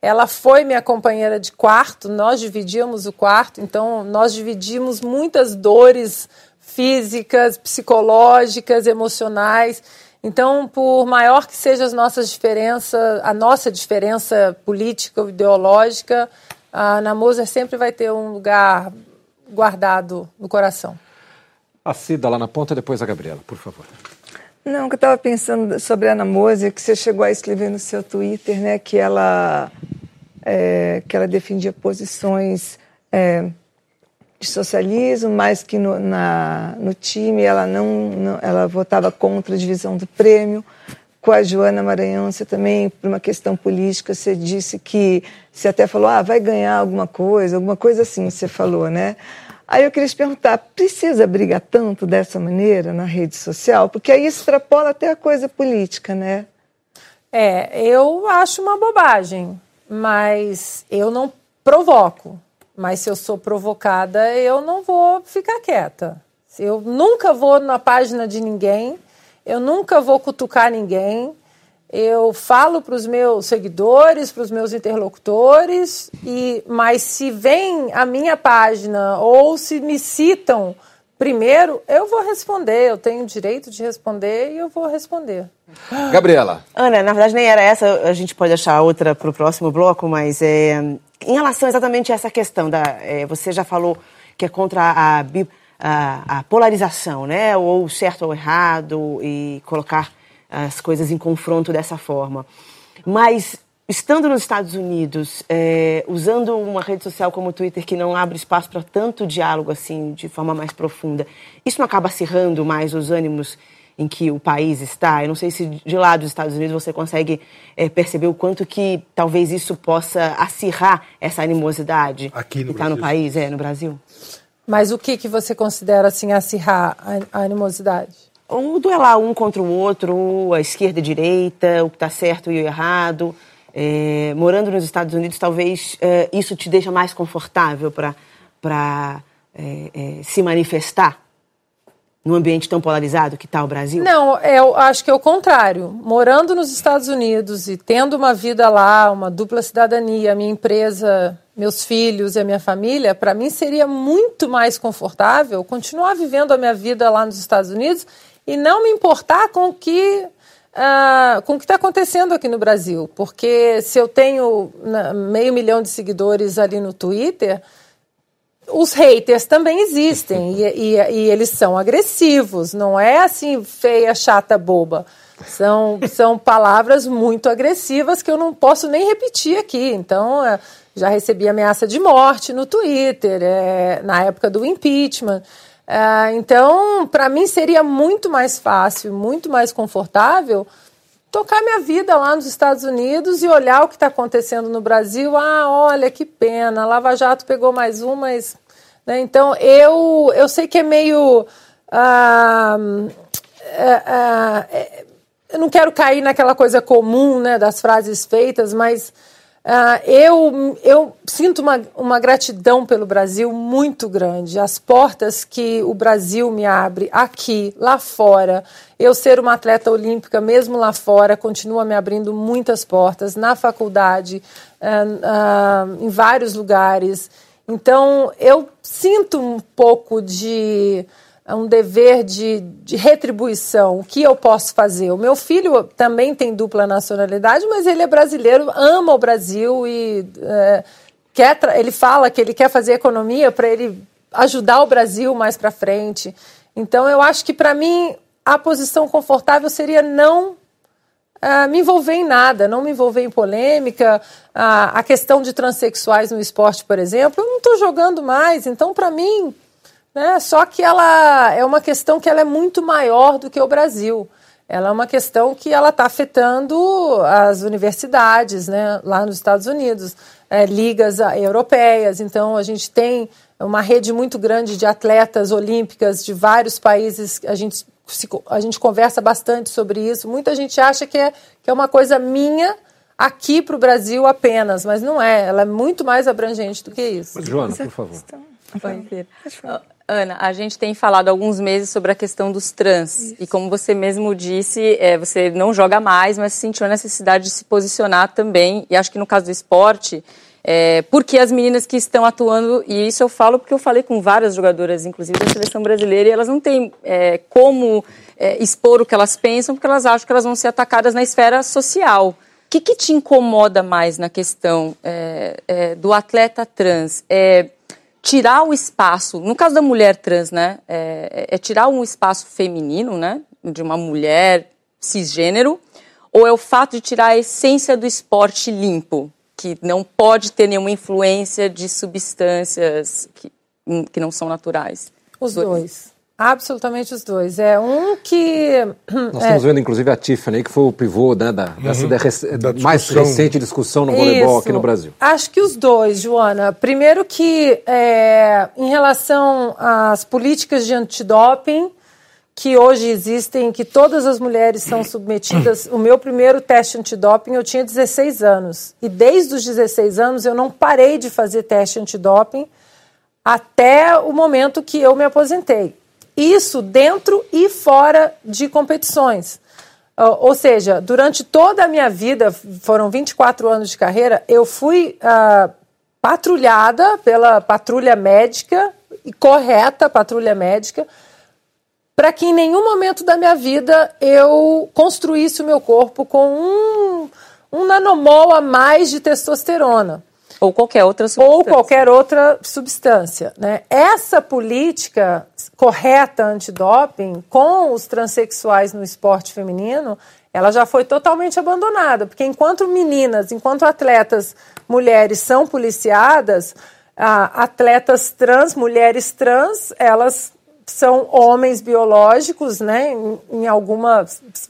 Ela foi minha companheira de quarto, nós dividíamos o quarto, então nós dividimos muitas dores físicas, psicológicas, emocionais. Então, por maior que seja as nossas diferenças, a nossa diferença política ou ideológica, a Ana Moser sempre vai ter um lugar guardado no coração. A Cida lá na ponta, depois a Gabriela, por favor. Não, que eu estava pensando sobre a Ana Moser, que você chegou a escrever no seu Twitter, né, que ela, é, que ela defendia posições é, de socialismo, mas que no, na, no time ela não, não, ela votava contra a divisão do prêmio. Com a Joana Maranhão, você também, por uma questão política, você disse que, você até falou, ah, vai ganhar alguma coisa, alguma coisa assim, você falou, né? Aí eu queria te perguntar, precisa brigar tanto dessa maneira na rede social? Porque aí extrapola até a coisa política, né? É, eu acho uma bobagem, mas eu não provoco. Mas se eu sou provocada, eu não vou ficar quieta. Eu nunca vou na página de ninguém, eu nunca vou cutucar ninguém, eu falo para os meus seguidores, para os meus interlocutores, e mas se vem a minha página ou se me citam primeiro, eu vou responder. Eu tenho o direito de responder e eu vou responder. Gabriela. Ana, na verdade nem era essa, a gente pode achar outra para o próximo bloco, mas é, em relação exatamente a essa questão, da, é, você já falou que é contra a, a, a polarização, né? Ou certo ou errado, e colocar as coisas em confronto dessa forma. Mas, estando nos Estados Unidos, é, usando uma rede social como o Twitter, que não abre espaço para tanto diálogo assim, de forma mais profunda, isso não acaba acirrando mais os ânimos em que o país está? Eu não sei se de lá dos Estados Unidos você consegue é, perceber o quanto que talvez isso possa acirrar essa animosidade Aqui no que está no país, é, no Brasil. Mas o que, que você considera assim acirrar a, a animosidade? Um duelar um contra o outro, a esquerda e a direita, o que está certo e o errado. É, morando nos Estados Unidos, talvez é, isso te deixa mais confortável para é, é, se manifestar num ambiente tão polarizado que está o Brasil? Não, eu acho que é o contrário. Morando nos Estados Unidos e tendo uma vida lá, uma dupla cidadania, minha empresa, meus filhos e a minha família, para mim seria muito mais confortável continuar vivendo a minha vida lá nos Estados Unidos e não me importar com o que uh, com o que está acontecendo aqui no Brasil, porque se eu tenho né, meio milhão de seguidores ali no Twitter, os haters também existem e, e, e, eles são agressivos, não é assim feia, chata, boba. São, são palavras muito agressivas que eu não posso nem repetir aqui. Então, é, já recebi ameaça de morte no Twitter, é, na época do impeachment. É, então, para mim seria muito mais fácil, muito mais confortável tocar minha vida lá nos Estados Unidos e olhar o que está acontecendo no Brasil. Ah, olha que pena, Lava Jato pegou mais um, mas. Né, então, eu, eu sei que é meio. Ah, é, é, eu não quero cair naquela coisa comum né, das frases feitas, mas Uh, eu, eu sinto uma, uma gratidão pelo Brasil muito grande. As portas que o Brasil me abre aqui, lá fora. Eu ser uma atleta olímpica, mesmo lá fora, continua me abrindo muitas portas, na faculdade, uh, uh, em vários lugares. Então, eu sinto um pouco de um dever de, de, retribuição. O que eu posso fazer? O meu filho também tem dupla nacionalidade, mas ele é brasileiro, ama o Brasil e é, quer, ele fala que ele quer fazer economia para ele ajudar o Brasil mais para frente. Então, eu acho que para mim a posição confortável seria não uh, me envolver em nada, não me envolver em polêmica. Uh, a questão de transexuais no esporte, por exemplo, eu não estou jogando mais. Então, para mim, né? Só que ela é uma questão que ela é muito maior do que o Brasil. ela é uma questão que ela está afetando as universidades, né, lá nos Estados Unidos, é, ligas europeias. Então a gente tem uma rede muito grande de atletas olímpicas de vários países. A gente a gente conversa bastante sobre isso. Muita gente acha que é, que é uma coisa minha aqui para o Brasil apenas, mas não é. Ela é muito mais abrangente do que isso. Joana, por favor. Ana, a gente tem falado há alguns meses sobre a questão dos trans. Isso. E como você mesmo disse, é, você não joga mais, mas sentiu a necessidade de se posicionar também. E acho que no caso do esporte, é, porque as meninas que estão atuando, e isso eu falo porque eu falei com várias jogadoras, inclusive da seleção brasileira, e elas não têm é, como é, expor o que elas pensam, porque elas acham que elas vão ser atacadas na esfera social. O que, que te incomoda mais na questão é, é, do atleta trans? É tirar o espaço, no caso da mulher trans, né, é, é tirar um espaço feminino, né, de uma mulher cisgênero, ou é o fato de tirar a essência do esporte limpo? que não pode ter nenhuma influência de substâncias que, que não são naturais. Os dois. Absolutamente os dois. É um que. Nós é... estamos vendo, inclusive, a Tiffany, que foi o pivô né, da, uhum. dessa da mais recente discussão no voleibol Isso. aqui no Brasil. Acho que os dois, Joana. Primeiro que, é, em relação às políticas de antidoping, que hoje existem, que todas as mulheres são submetidas. O meu primeiro teste antidoping eu tinha 16 anos. E desde os 16 anos eu não parei de fazer teste antidoping até o momento que eu me aposentei. Isso dentro e fora de competições. Ou seja, durante toda a minha vida, foram 24 anos de carreira, eu fui uh, patrulhada pela patrulha médica, e correta patrulha médica, para que em nenhum momento da minha vida eu construísse o meu corpo com um, um nanomol a mais de testosterona. Ou qualquer outra substância. Ou qualquer outra substância. Né? Essa política correta antidoping com os transexuais no esporte feminino, ela já foi totalmente abandonada. Porque enquanto meninas, enquanto atletas mulheres são policiadas, atletas trans, mulheres trans, elas são homens biológicos, né, em, em alguma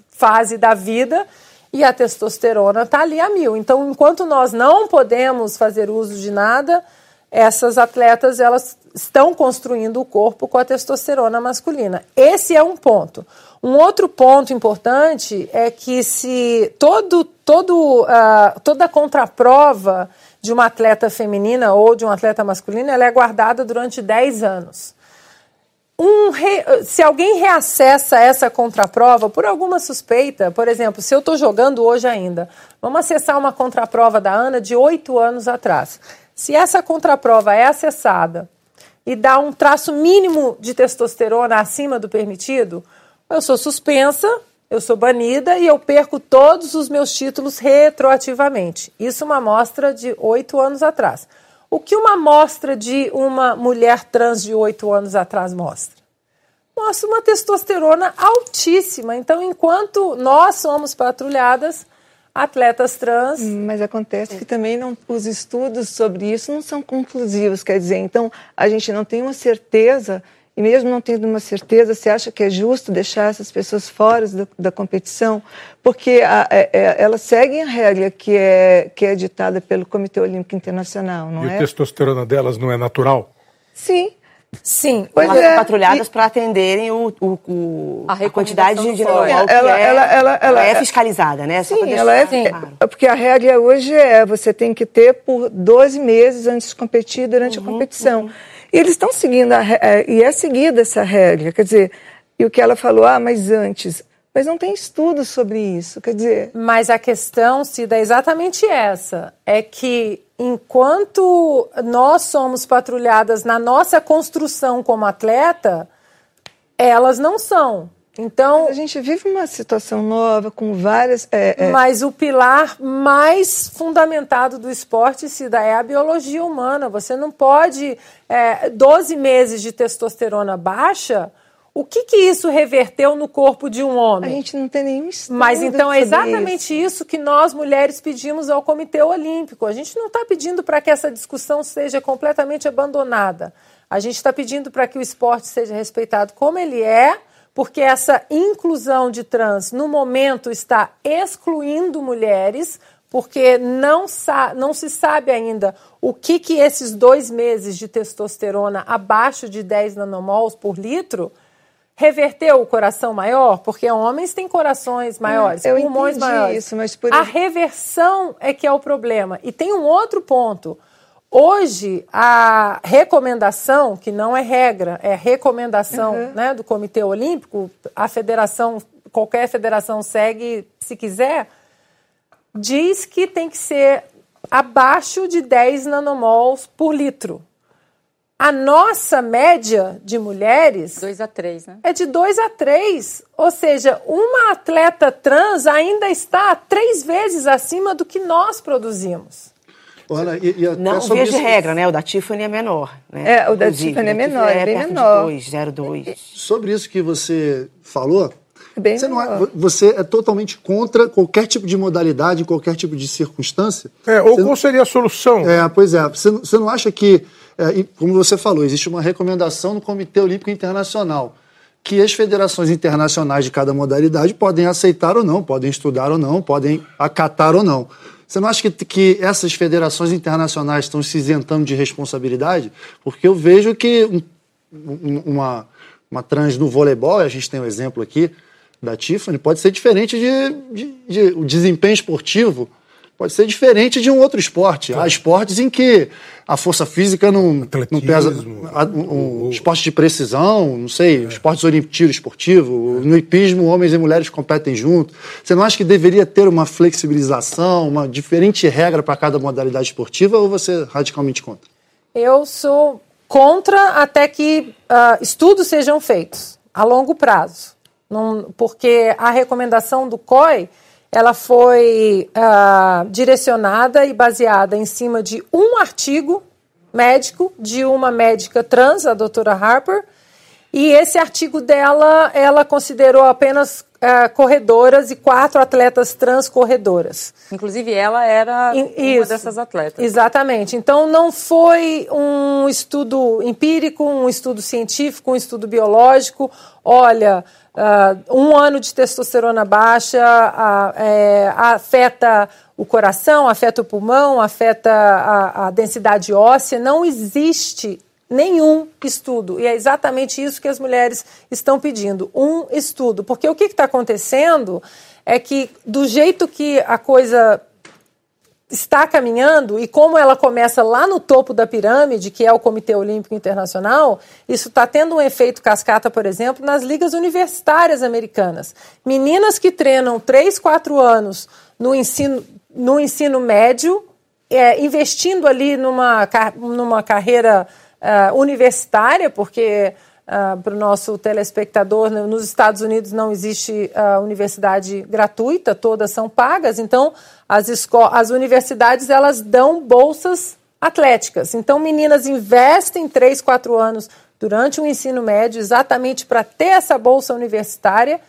fase da vida, e a testosterona está ali a mil. Então, enquanto nós não podemos fazer uso de nada, essas atletas elas estão construindo o corpo com a testosterona masculina. Esse é um ponto. Um outro ponto importante é que se todo, todo, uh, toda contraprova de uma atleta feminina ou de um atleta masculino ela é guardada durante 10 anos um re... se alguém reacessa essa contraprova por alguma suspeita, por exemplo, se eu estou jogando hoje ainda, vamos acessar uma contraprova da Ana de oito anos atrás. Se essa contraprova é acessada e dá um traço mínimo de testosterona acima do permitido, eu sou suspensa, eu sou banida e eu perco todos os meus títulos retroativamente. Isso é uma amostra de oito anos atrás. O que uma amostra de uma mulher trans de 8 anos atrás mostra? Mostra uma testosterona altíssima. Então, enquanto nós somos patrulhadas, atletas trans. Mas acontece que também não, os estudos sobre isso não são conclusivos, quer dizer, então a gente não tem uma certeza e mesmo não tendo uma certeza, você acha que é justo deixar essas pessoas fora da, da competição? Porque a, a, é, é, elas seguem a regra que é, que é ditada pelo Comitê Olímpico Internacional, não e é? E a testosterona delas não é natural? Sim. Sim, pois é. patrulhadas e... para atenderem o, o, o a, a, quantidade de nanomol que ela, é, ela, ela, ela, é fiscalizada, né? Só sim, ela é, claro. porque a regra hoje é você tem que ter por 12 meses antes de competir durante uhum, a competição. Uhum. E eles estão seguindo, a, é, e é seguida essa regra. Quer dizer, e o que ela falou, ah, mas antes. Mas não tem estudo sobre isso, quer dizer. Mas a questão, Cida, é exatamente essa: é que enquanto nós somos patrulhadas na nossa construção como atleta, elas não são. Então, a gente vive uma situação nova com várias. É, é... Mas o pilar mais fundamentado do esporte se dá é a biologia humana. Você não pode é, 12 meses de testosterona baixa. O que, que isso reverteu no corpo de um homem? A gente não tem nenhum estudo. Mas então é exatamente isso. isso que nós mulheres pedimos ao Comitê Olímpico. A gente não está pedindo para que essa discussão seja completamente abandonada. A gente está pedindo para que o esporte seja respeitado como ele é porque essa inclusão de trans no momento está excluindo mulheres, porque não, não se sabe ainda o que, que esses dois meses de testosterona abaixo de 10 nanomols por litro reverteu o coração maior, porque homens têm corações maiores, eu pulmões maiores. Isso, mas por... A reversão é que é o problema. E tem um outro ponto. Hoje, a recomendação, que não é regra, é recomendação uhum. né, do Comitê Olímpico, a federação, qualquer federação segue se quiser, diz que tem que ser abaixo de 10 nanomols por litro. A nossa média de mulheres. 2 a 3, né? É de 2 a 3. Ou seja, uma atleta trans ainda está três vezes acima do que nós produzimos. Olha, e, e não via de regra, né? O da Tiffany é menor. Né? É, o da Inclusive, Tiffany é menor, é, é bem menor. 0,2. Sobre isso que você falou, é bem você, não é, você é totalmente contra qualquer tipo de modalidade, qualquer tipo de circunstância? É, ou qual seria a solução? É, pois é. Você, você não acha que, é, como você falou, existe uma recomendação no Comitê Olímpico Internacional que as federações internacionais de cada modalidade podem aceitar ou não, podem estudar ou não, podem acatar ou não. Você não acha que, que essas federações internacionais estão se isentando de responsabilidade? Porque eu vejo que um, uma, uma trans no voleibol, a gente tem um exemplo aqui da Tiffany, pode ser diferente de, de, de o desempenho esportivo pode ser diferente de um outro esporte. Há esportes em que a força física não, não pesa. Um, um, esporte de precisão, não sei, é. esportes olímpicos, tiro esportivo, é. no hipismo, homens e mulheres competem juntos. Você não acha que deveria ter uma flexibilização, uma diferente regra para cada modalidade esportiva ou você é radicalmente contra? Eu sou contra até que uh, estudos sejam feitos a longo prazo. Não, porque a recomendação do COI ela foi uh, direcionada e baseada em cima de um artigo médico de uma médica trans, a doutora Harper, e esse artigo dela, ela considerou apenas uh, corredoras e quatro atletas trans corredoras. Inclusive ela era Isso, uma dessas atletas. Exatamente. Então não foi um estudo empírico, um estudo científico, um estudo biológico. Olha, Uh, um ano de testosterona baixa é, afeta o coração, afeta o pulmão, afeta a, a, densidade óssea. Não existe nenhum estudo. E é exatamente isso que as mulheres estão pedindo: um estudo. Porque o que está acontecendo é que, do jeito que a coisa está caminhando e como ela começa lá no topo da pirâmide, que é o Comitê Olímpico Internacional, isso está tendo um efeito cascata, por exemplo, nas ligas universitárias americanas. Meninas que treinam 3, 4 anos no ensino, no ensino médio, é, investindo ali numa, numa carreira uh, universitária, porque Uh, para o nosso telespectador, nos Estados Unidos não existe uh, universidade gratuita, todas são pagas, então as, as universidades elas dão bolsas atléticas. Então meninas investem 3, 4 anos durante o ensino médio exatamente para ter essa bolsa universitária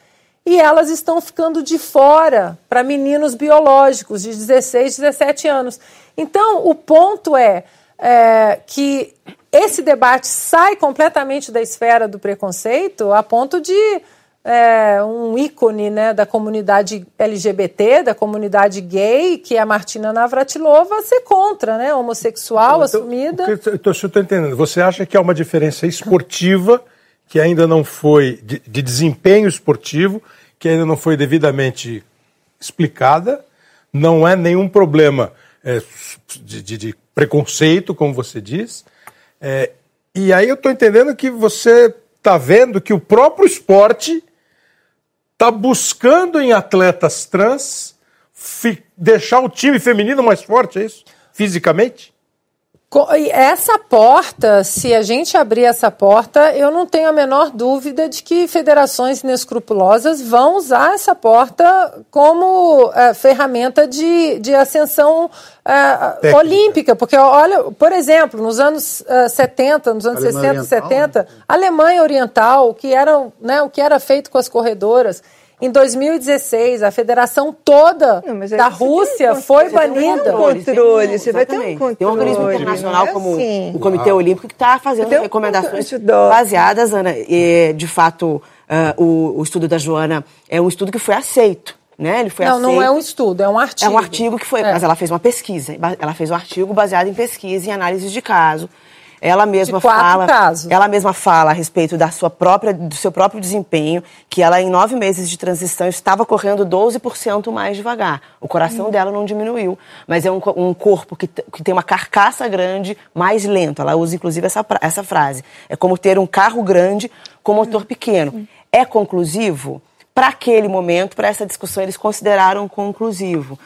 e elas estão ficando de fora para meninos biológicos de 16, 17 anos. Então o ponto é, é que esse debate sai completamente da esfera do preconceito a ponto de é, um ícone né, da comunidade LGBT, da comunidade gay, que é a Martina Navratilova, ser contra, né? Homossexual, então, assumida. Então, eu estou entendendo. Você acha que há uma diferença esportiva que ainda não foi, de, de desempenho esportivo, que ainda não foi devidamente explicada, não é nenhum problema é, de, de, de preconceito, como você diz, é, e aí eu estou entendendo que você está vendo que o próprio esporte está buscando em atletas trans deixar o time feminino mais forte, é isso? Fisicamente? Essa porta, se a gente abrir essa porta, eu não tenho a menor dúvida de que federações inescrupulosas vão usar essa porta como é, ferramenta de, de ascensão é, olímpica. Porque, olha, por exemplo, nos anos uh, 70, nos anos Alemanha 60, Oriental, 70, né? Alemanha Oriental, o que, era, né, o que era feito com as corredoras, Em 2016, a federação toda Não, da um Rússia foi Você tem um banida. controle, você vai ter um controle. Tem um organismo internacional é como assim. o Comitê Olímpico que está fazendo um recomendações do- baseadas, Ana, e, de fato, ah, o, o estudo da Joana é um estudo que foi aceito, né? Ele foi Não, aceito. não é um estudo, é um artigo. É um artigo que foi, É. mas ela fez uma pesquisa. Ela fez um artigo baseado em pesquisa e análise de caso. Ela mesma fala, casos. ela mesma fala a respeito da sua própria, do seu próprio desempenho, que ela em nove meses de transição estava correndo 12% mais devagar. O coração dela não diminuiu, mas é um, um corpo que, que tem uma carcaça grande, mais lento. Ela usa inclusive essa, essa frase. É como ter um carro grande com motor pequeno. É conclusivo? Para aquele momento, para essa discussão, eles consideraram conclusivo.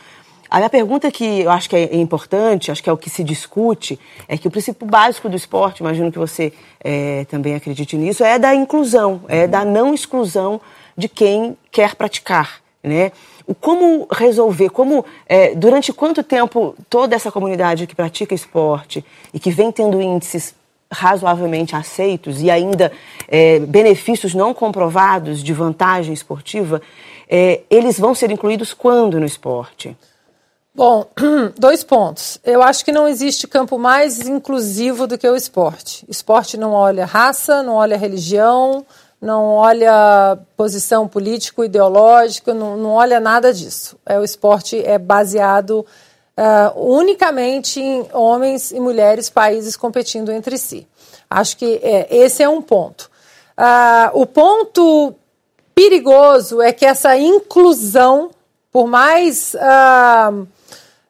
A minha pergunta que eu acho que é importante, acho que é o que se discute, é que o princípio básico do esporte, imagino que você eh, também acredite nisso, é da inclusão, é da não exclusão de quem quer praticar, né? O como resolver, como eh, durante quanto tempo toda essa comunidade que pratica esporte e que vem tendo índices razoavelmente aceitos e ainda eh, benefícios não comprovados de vantagem esportiva, eh, eles vão ser incluídos quando no esporte? Bom, [CLEARS THROAT] dois pontos. Eu acho que não existe campo mais inclusivo do que o esporte. Esporte não olha raça, não olha religião, não olha posição político-ideológica, não, não olha nada disso. É, o esporte é baseado ah, unicamente em homens e mulheres, países competindo entre si. Acho que é, esse é um ponto. Ah, o ponto perigoso é que essa inclusão, por mais ah,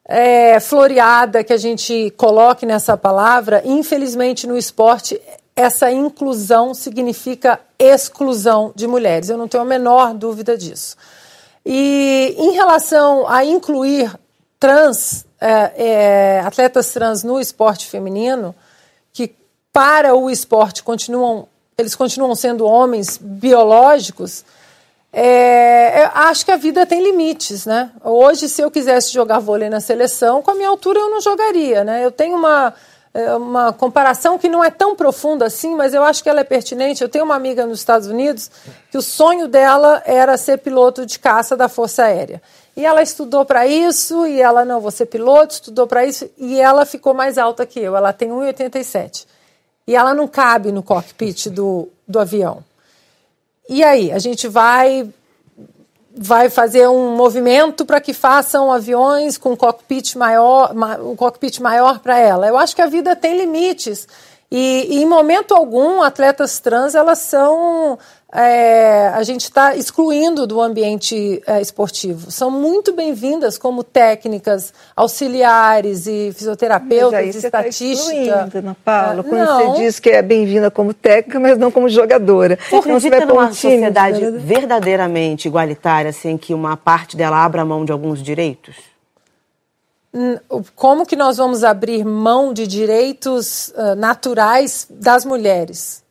é, floreada que a gente coloque nessa palavra, infelizmente no esporte essa inclusão significa exclusão de mulheres. Eu não tenho a menor dúvida disso. E em relação a incluir trans, é, é, atletas trans no esporte feminino, que para o esporte continuam, eles continuam sendo homens biológicos, é, eu acho que a vida tem limites, né? Hoje, se eu quisesse jogar vôlei na seleção, com a minha altura eu não jogaria, né? Eu tenho uma, é, uma comparação que não é tão profunda assim, mas eu acho que ela é pertinente. Eu tenho uma amiga nos Estados Unidos que o sonho dela era ser piloto de caça da Força Aérea. E ela estudou para isso, e ela, não, vou ser piloto, estudou para isso, e ela ficou mais alta que eu. Ela tem 1,87. E ela não cabe no cockpit do, do avião. E aí, a gente vai vai fazer um movimento para que façam aviões com cockpit maior, ma- um cockpit maior para ela. Eu acho que a vida tem limites e, e em momento algum atletas trans elas são é, a gente está excluindo do ambiente é, esportivo. São muito bem-vindas como técnicas auxiliares e fisioterapeutas, Mas aí você está estatística. excluindo, Ana Paula, Ah, quando não. você diz que é bem-vinda como técnica, mas não como jogadora. Você acredita vai pôr um numa time de sociedade jogador- verdadeiramente igualitária, sem que uma parte dela abra mão de alguns direitos? Como que nós vamos abrir mão de direitos ah, naturais das mulheres?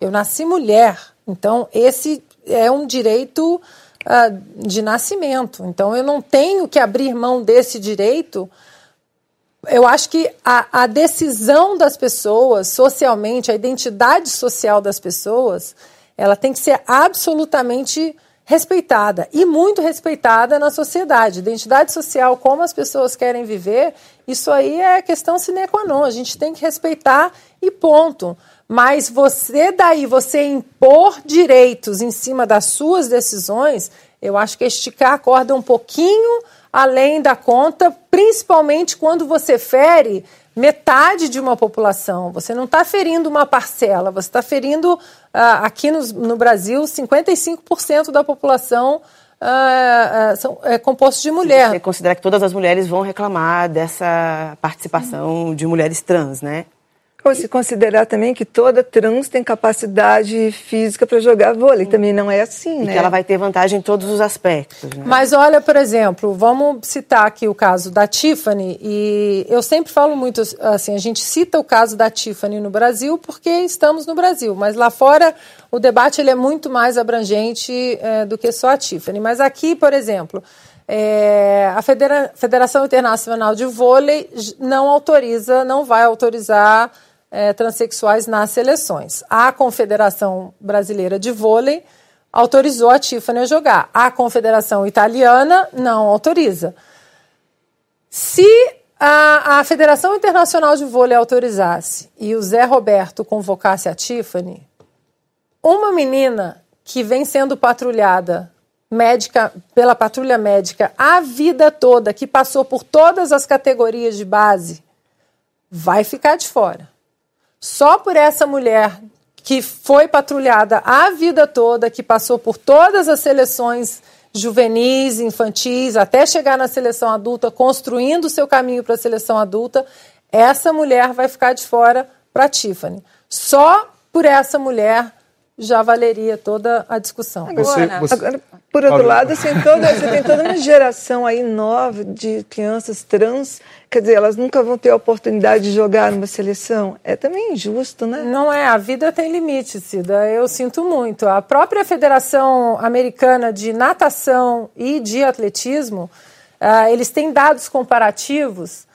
Eu nasci mulher, então esse é um direito ah, de nascimento. Então eu não tenho que abrir mão desse direito. Eu acho que a, a decisão das pessoas socialmente, a identidade social das pessoas, ela tem que ser absolutamente respeitada e muito respeitada na sociedade. Identidade social, como as pessoas querem viver, isso aí é questão sine qua non. A gente tem que respeitar e ponto. Mas você daí, você impor direitos em cima das suas decisões, eu acho que esticar a corda um pouquinho além da conta, principalmente quando você fere metade de uma população. Você não está ferindo uma parcela, você está ferindo, ah, aqui no, no Brasil, 55% da população ah, ah, são, é composto de mulher. Você considera que todas as mulheres vão reclamar dessa participação de mulheres trans, né? Ou se considerar também que toda trans tem capacidade física para jogar vôlei. Também não é assim, E né? que ela vai ter vantagem em todos os aspectos. Né? Mas olha, por exemplo, vamos citar aqui o caso da Tiffany, e eu sempre falo muito assim, a gente cita o caso da Tiffany no Brasil porque estamos no Brasil, mas lá fora o debate ele é muito mais abrangente eh, do que só a Tiffany. Mas aqui, por exemplo, eh, a Federa- Federação Internacional de Vôlei não autoriza, não vai autorizar eh, transexuais nas seleções. A Confederação Brasileira de Vôlei autorizou a Tiffany a jogar. A Confederação Italiana não autoriza. Se a, a Federação Internacional de Vôlei autorizasse e o Zé Roberto convocasse a Tiffany, uma menina que vem sendo patrulhada médica pela patrulha médica a vida toda, que passou por todas as categorias de base, vai ficar de fora. Só por essa mulher que foi patrulhada a vida toda, que passou por todas as seleções juvenis, infantis, até chegar na seleção adulta, construindo o seu caminho para a seleção adulta, essa mulher vai ficar de fora para Tiffany. Só por essa mulher já valeria toda a discussão. Agora, você, você... agora por outro lado, assim, toda, você tem toda uma geração aí nova de crianças trans, quer dizer, elas nunca vão ter a oportunidade de jogar numa seleção. É também injusto, né? Não é, a vida tem limite, Cida. Eu sinto muito. A própria Federação Americana de Natação e de Atletismo, uh, eles têm dados comparativos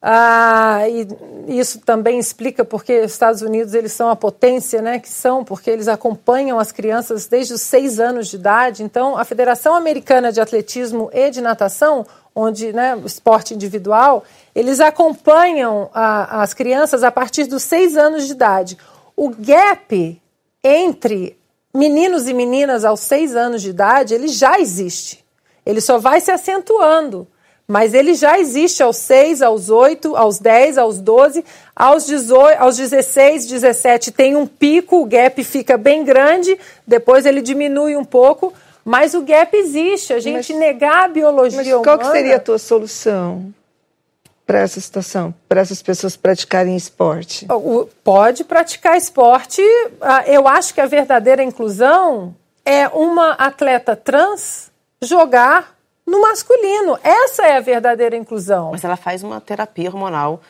ah, e isso também explica porque os Estados Unidos eles são a potência, né, que são, porque eles acompanham as crianças desde os seis anos de idade. Então, a Federação Americana de Atletismo e de Natação, onde, né, esporte individual, eles acompanham a, as crianças a partir dos seis anos de idade. O gap entre meninos e meninas aos seis anos de idade, ele já existe. Ele só vai se acentuando mas ele já existe aos 6, aos 8, aos 10, aos 12, aos, 18, aos 16, 17 tem um pico, o gap fica bem grande, depois ele diminui um pouco, mas o gap existe. A gente mas, negar a biologia mas qual humana... seria a tua solução para essa situação, para essas pessoas praticarem esporte? Pode praticar esporte. Ah, eu acho que a verdadeira inclusão é uma atleta trans jogar no masculino. Essa é a verdadeira inclusão. Mas ela faz uma terapia hormonal.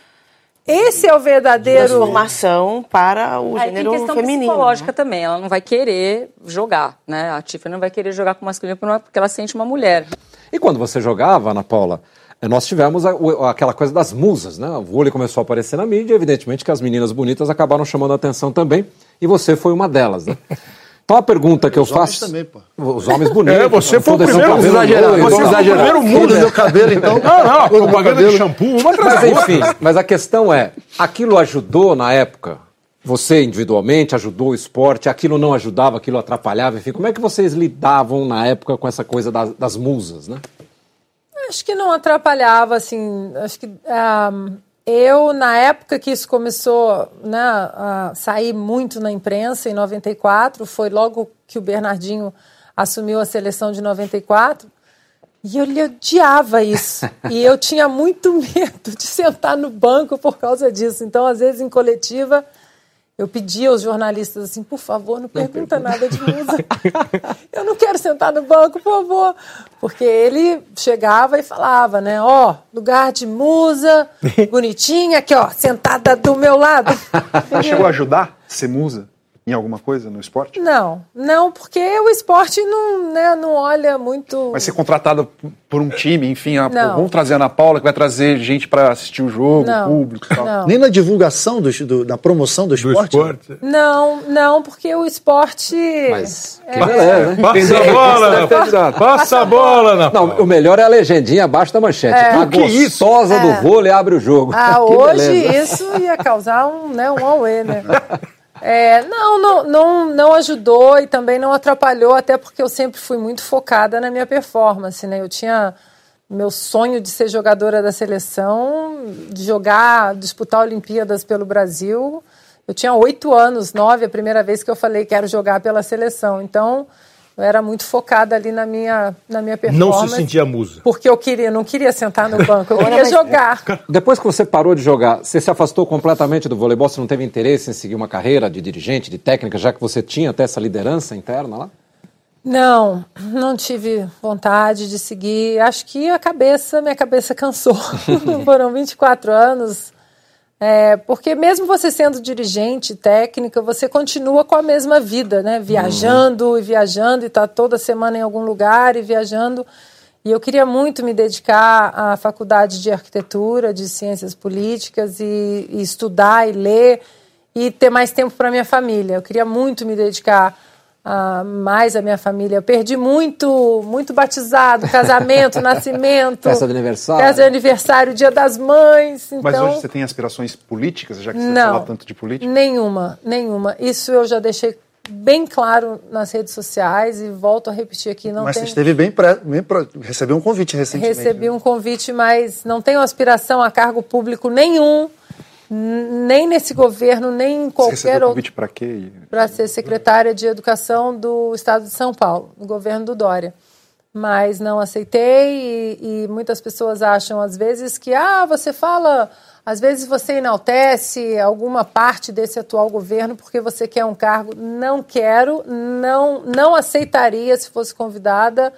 Esse é o verdadeiro. Transformação para o Aí gênero tem questão feminino. psicológica né? também. Ela não vai querer jogar, né? A Tiffany não vai querer jogar com o masculino porque ela sente uma mulher. E quando você jogava, Ana Paula, nós tivemos a, aquela coisa das musas, né? O vôlei começou a aparecer na mídia, evidentemente que as meninas bonitas acabaram chamando a atenção também, e você foi uma delas, né? [LAUGHS] Então a pergunta que eu faço. Também, pô. Os homens bonitos. É, você foi o primeiro exagerado. Você foi o primeiro mundo do meu cabelo, então. Não, não, propaganda de shampoo, uma Mas enfim, mas a questão é, aquilo ajudou na época? Você individualmente ajudou o esporte, aquilo não ajudava, aquilo atrapalhava, enfim, como é que vocês lidavam na época com essa coisa das, das musas, né? Acho que não atrapalhava, assim, acho que um, ah, eu, na época que isso começou né, a sair muito na imprensa, em 94, foi logo que o Bernardinho assumiu a seleção de 94, e eu lhe odiava isso. [LAUGHS] e eu tinha muito medo de sentar no banco por causa disso. Então, às vezes, em coletiva, eu pedi aos jornalistas assim, por favor, não pergunta nada de musa. [LAUGHS] eu não quero sentar no banco, por favor. Porque ele chegava e falava, né? Ó, oh, lugar de musa, [LAUGHS] bonitinha, aqui, ó, sentada do meu lado. Chegou a ajudar ser musa? Em alguma coisa no esporte? Não, não, porque o esporte não, né, não olha muito. Vai ser contratada por um time, enfim, a, vamos trazer a Ana Paula que vai trazer gente para assistir o jogo, não, público e tal. Não. Nem na divulgação, do, do, na promoção do esporte? do esporte? Não, não, porque o esporte. Mas. É, é, né? Passa a bola, passa a bola, Ana Não, o melhor é a legendinha abaixo da manchete. É. A gostosa é. do vôlei abre o jogo. Ah, [LAUGHS] hoje beleza. isso ia causar um, né, um away, né? [LAUGHS] É, não, não, não, não ajudou e também não atrapalhou, até porque eu sempre fui muito focada na minha performance, né? Eu tinha meu sonho de ser jogadora da seleção, de jogar, disputar Olimpíadas pelo Brasil. Eu tinha oito anos, nove, a primeira vez que eu falei que quero jogar pela seleção. Então, eu era muito focada ali na minha, na minha performance. Não se sentia musa. Porque eu queria, não queria sentar no banco, eu queria jogar. Depois que você parou de jogar, você se afastou completamente do voleibol? Você não teve interesse em seguir uma carreira de dirigente, de técnica, já que você tinha até essa liderança interna lá? Não, não tive vontade de seguir. Acho que a cabeça, minha cabeça cansou. [LAUGHS] Foram 24 anos é, porque mesmo você sendo dirigente, técnica, você continua com a mesma vida, né? Viajando uhum. e viajando e tá toda semana em algum lugar e viajando. E eu queria muito me dedicar à faculdade de arquitetura, de ciências políticas e, e estudar e ler e ter mais tempo para minha família. Eu queria muito me dedicar ah, mais a minha família. Eu perdi muito, muito batizado, casamento, [LAUGHS] nascimento. Festa de aniversário. Festa de aniversário, dia das mães. Então, Mas hoje você tem aspirações políticas, já que você não, fala tanto de política? Nenhuma, nenhuma. Isso eu já deixei bem claro nas redes sociais e volto a repetir aqui. Não mas tem... você esteve bem, bem recebeu um convite recentemente. Recebi né? um convite, mas não tenho aspiração a cargo público nenhum nem nesse governo, nem em qualquer outro. convite para quê? Para ser secretária de Educação do Estado de São Paulo, no governo do Dória. Mas não aceitei e, e, muitas pessoas acham às vezes que ah, você fala, às vezes você enaltece alguma parte desse atual governo porque você quer um cargo. Não quero, não, não aceitaria se fosse convidada.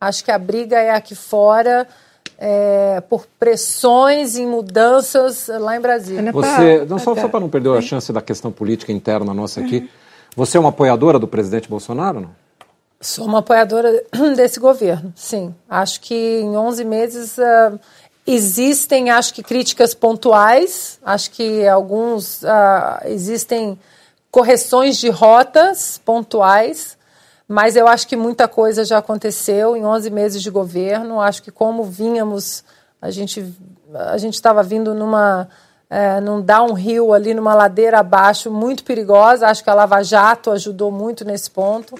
Acho que a briga é aqui fora é, por pressões e mudanças lá em Brasília. Você, não, só, só para não perder a chance da questão política interna nossa aqui, uhum. você é uma apoiadora do presidente Bolsonaro, não? Sou uma apoiadora [CLEARS THROAT] desse governo, sim. Acho que em 11 meses uh, existem, acho que críticas pontuais, acho que alguns uh, existem correções de rotas pontuais, mas eu acho que muita coisa já aconteceu em 11 meses de governo. Acho que como vínhamos, a gente a gente estava vindo numa é, num downhill ali, numa ladeira abaixo muito perigosa. Acho que a Lava Jato ajudou muito nesse ponto.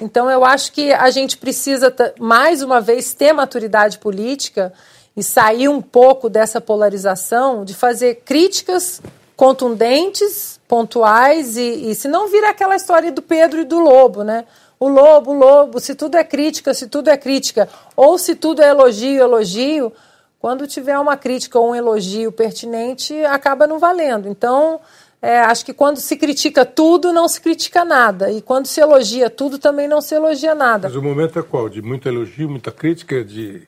Então eu acho que a gente precisa mais uma vez ter maturidade política e sair um pouco dessa polarização, de fazer críticas contundentes, pontuais e, e se não vira aquela história do Pedro e do Lobo, né? O lobo, o lobo, se tudo é crítica, se tudo é crítica, ou se tudo é elogio, elogio, quando tiver uma crítica ou um elogio pertinente, acaba não valendo. Então, é, acho que quando se critica tudo, não se critica nada. E quando se elogia tudo, também não se elogia nada. Mas o momento é qual? De muito elogio, muita crítica? De...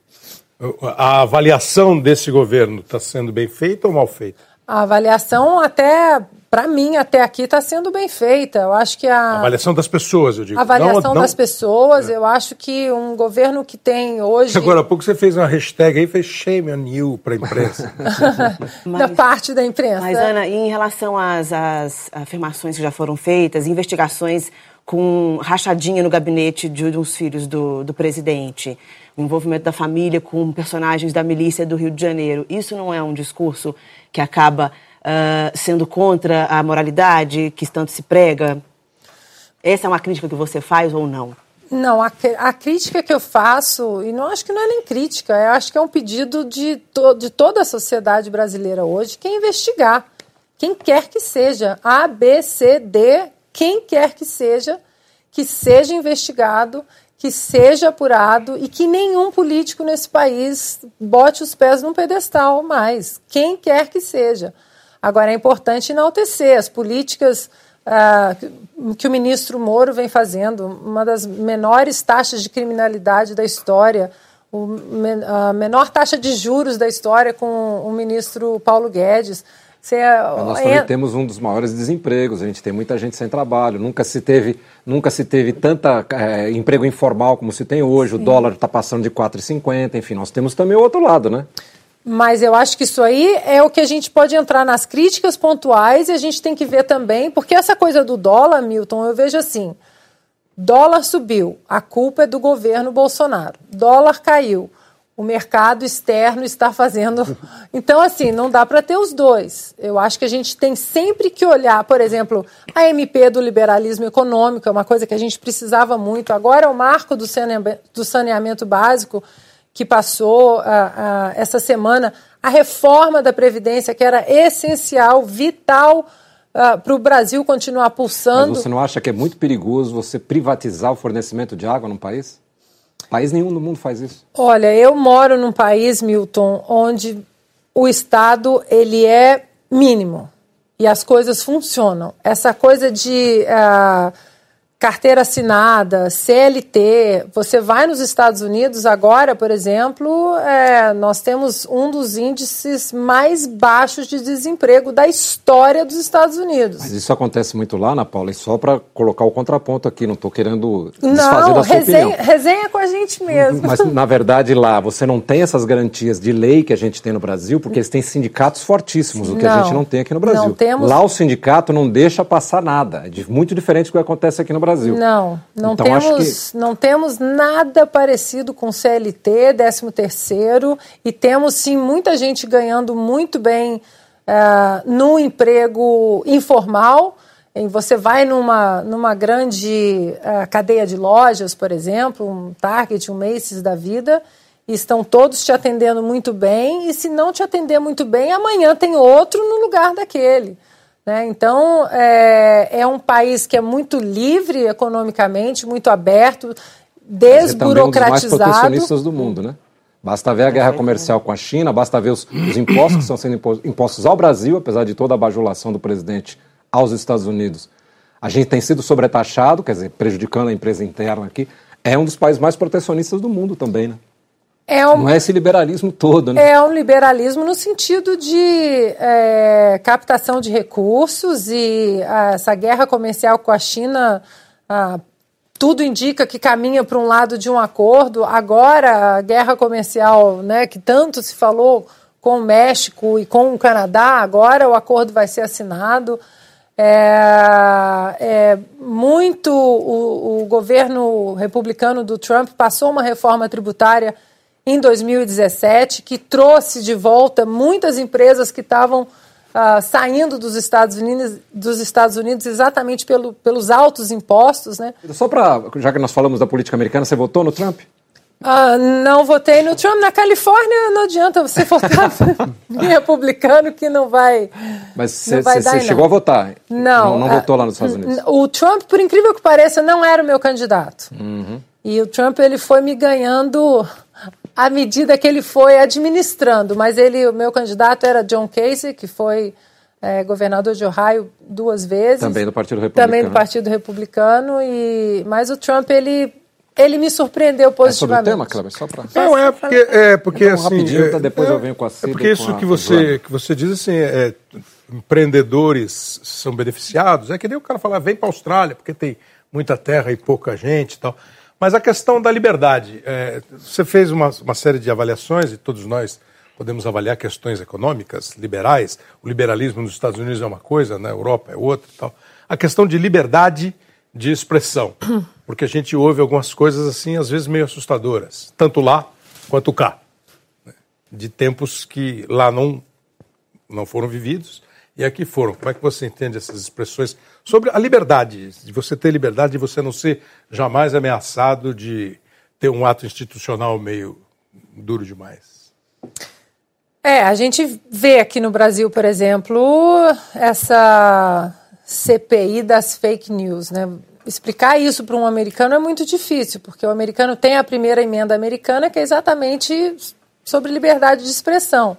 A avaliação desse governo está sendo bem feita ou mal feita? A avaliação até para mim, até aqui está sendo bem feita. Eu acho que a. avaliação das pessoas, eu digo. A avaliação não, das pessoas, é. eu acho que um governo que tem hoje. Agora há pouco você fez uma hashtag aí, fez shame on you para a imprensa. [LAUGHS] mas, da parte da imprensa. Mas, Ana, em relação às, às afirmações que já foram feitas, investigações com rachadinha no gabinete de um dos filhos do, do presidente, o envolvimento da família com personagens da milícia do Rio de Janeiro, isso não é um discurso que acaba uh, sendo contra a moralidade que tanto se prega? Essa é uma crítica que você faz ou não? Não, a, a, crítica que eu faço, e não acho que não é nem crítica, eu acho que é um pedido de, to, de toda a sociedade brasileira hoje, que é investigar. Quem quer que seja, A, B, C, D, quem quer que seja, que seja investigado, que seja apurado e que nenhum político nesse país bote os pés num pedestal mais, quem quer que seja. Agora, é importante enaltecer as políticas ah, que o ministro Moro vem fazendo, uma das menores taxas de criminalidade da história, a menor taxa de juros da história com o ministro Paulo Guedes. Você, nós também é... temos um dos maiores desempregos, a gente tem muita gente sem trabalho, nunca se teve, nunca se teve tanta é, emprego informal como se tem hoje, Sim. o dólar está passando de 4,50, enfim, nós temos também o outro lado, né? Mas eu acho que isso aí é o que a gente pode entrar nas críticas pontuais e a gente tem que ver também, porque essa coisa do dólar, Milton, eu vejo assim: dólar subiu, a culpa é do governo Bolsonaro. Dólar caiu, o mercado externo está fazendo. [LAUGHS] Então, assim, não dá para ter os dois. Eu acho que a gente tem sempre que olhar, por exemplo, a MP do liberalismo econômico, é uma coisa que a gente precisava muito. Agora é o marco do saneamento básico que passou uh, uh, essa semana, a reforma da Previdência, que era essencial, vital uh, para o Brasil continuar pulsando. Mas você não acha que é muito perigoso você privatizar o fornecimento de água num país? País nenhum do mundo faz isso. Olha, eu moro num país, Milton, onde o Estado ele é mínimo e as coisas funcionam. Essa coisa de uh, carteira assinada, CLT. Você vai nos Estados Unidos agora, por exemplo, é, nós temos um dos índices mais baixos de desemprego da história dos Estados Unidos. Mas isso acontece muito lá, Ana Paula, e só para colocar o contraponto aqui, não estou querendo desfazer não, da sua resenha, opinião. resenha com a gente mesmo. Mas, na verdade, lá você não tem essas garantias de lei que a gente tem no Brasil, porque eles têm sindicatos fortíssimos, o que não, a gente não tem aqui no Brasil. Não temos... Lá o sindicato não deixa passar nada, é muito diferente do que acontece aqui no Brasil. Brasil. Não, não, Então, temos, que- não temos nada parecido com CLT, 13 terceiro, e temos sim muita gente ganhando muito bem ah, no emprego informal. E você vai numa, numa grande ah, cadeia de lojas, por exemplo, um Target, um Macy's da vida, e estão todos te atendendo muito bem, e se não te atender muito bem, amanhã tem outro no lugar daquele. Né? Então, é, é um país que é muito livre economicamente, muito aberto, Mas é também um dos mais desburocratizado. protecionistas do mundo, né? Basta ver a guerra comercial com a China, basta ver os, os impostos que estão sendo impo- impostos ao Brasil, apesar de toda a bajulação do presidente aos Estados Unidos. A gente tem sido sobretaxado, quer dizer, prejudicando a empresa interna aqui. É um dos países mais protecionistas do mundo também, né? É um, Não é esse liberalismo todo, né? É um liberalismo no sentido de é, captação de recursos e ah, essa guerra comercial com a China, ah, tudo indica que caminha para um lado de um acordo. Agora, a guerra comercial, né, que tanto se falou com o México e com o Canadá, agora o acordo vai ser assinado. É, é, muito o, o governo republicano do Trump passou uma reforma tributária em 2017 que trouxe de volta muitas empresas que estavam ah, saindo dos Estados Unidos, dos Estados Unidos exatamente pelo, pelos altos impostos, né? Só para, já que nós falamos da política americana, você votou no Trump? Ah, não votei no Trump. Na Califórnia não adianta você votar [LAUGHS] em republicano que não vai. Mas você chegou a votar? Não. Não, não ah, votou lá nos Estados Unidos? O Trump, por incrível que pareça, não era o meu candidato. Uhum. E o Trump ele foi me ganhando à medida que ele foi administrando. Mas ele, o meu candidato era John Casey, que foi eh, governador de Ohio duas vezes. Também do Partido Republicano. Também do Partido Republicano. E mas o Trump ele ele me surpreendeu É sobre o positivamente. tema, Cleber? Só para... Não, é porque, é porque Então, assim. rapidinho, é, tá, depois é, eu venho com a Cida É porque isso que você, que você diz assim, é, empreendedores são beneficiados, é que nem o cara falar, vem para a Austrália, porque tem muita terra e pouca gente e tal. Mas a questão da liberdade, é, você fez uma, uma série de avaliações, e todos nós podemos avaliar questões econômicas, liberais. O liberalismo nos Estados Unidos é uma coisa, na Europa é outra e tal. A questão de liberdade de expressão, [CLEARS THROAT] porque a gente ouve algumas coisas assim, às vezes meio assustadoras, tanto lá quanto cá, né? de tempos que lá não, não foram vividos e aqui foram. Como é que você entende essas expressões sobre a liberdade, de você ter liberdade, de você não ser jamais ameaçado de ter um ato institucional meio duro demais? É, a gente vê aqui no Brasil, por exemplo, essa CPI das fake news, né? Explicar isso para um americano é muito difícil, porque o americano tem a primeira emenda americana, que é exatamente sobre liberdade de expressão.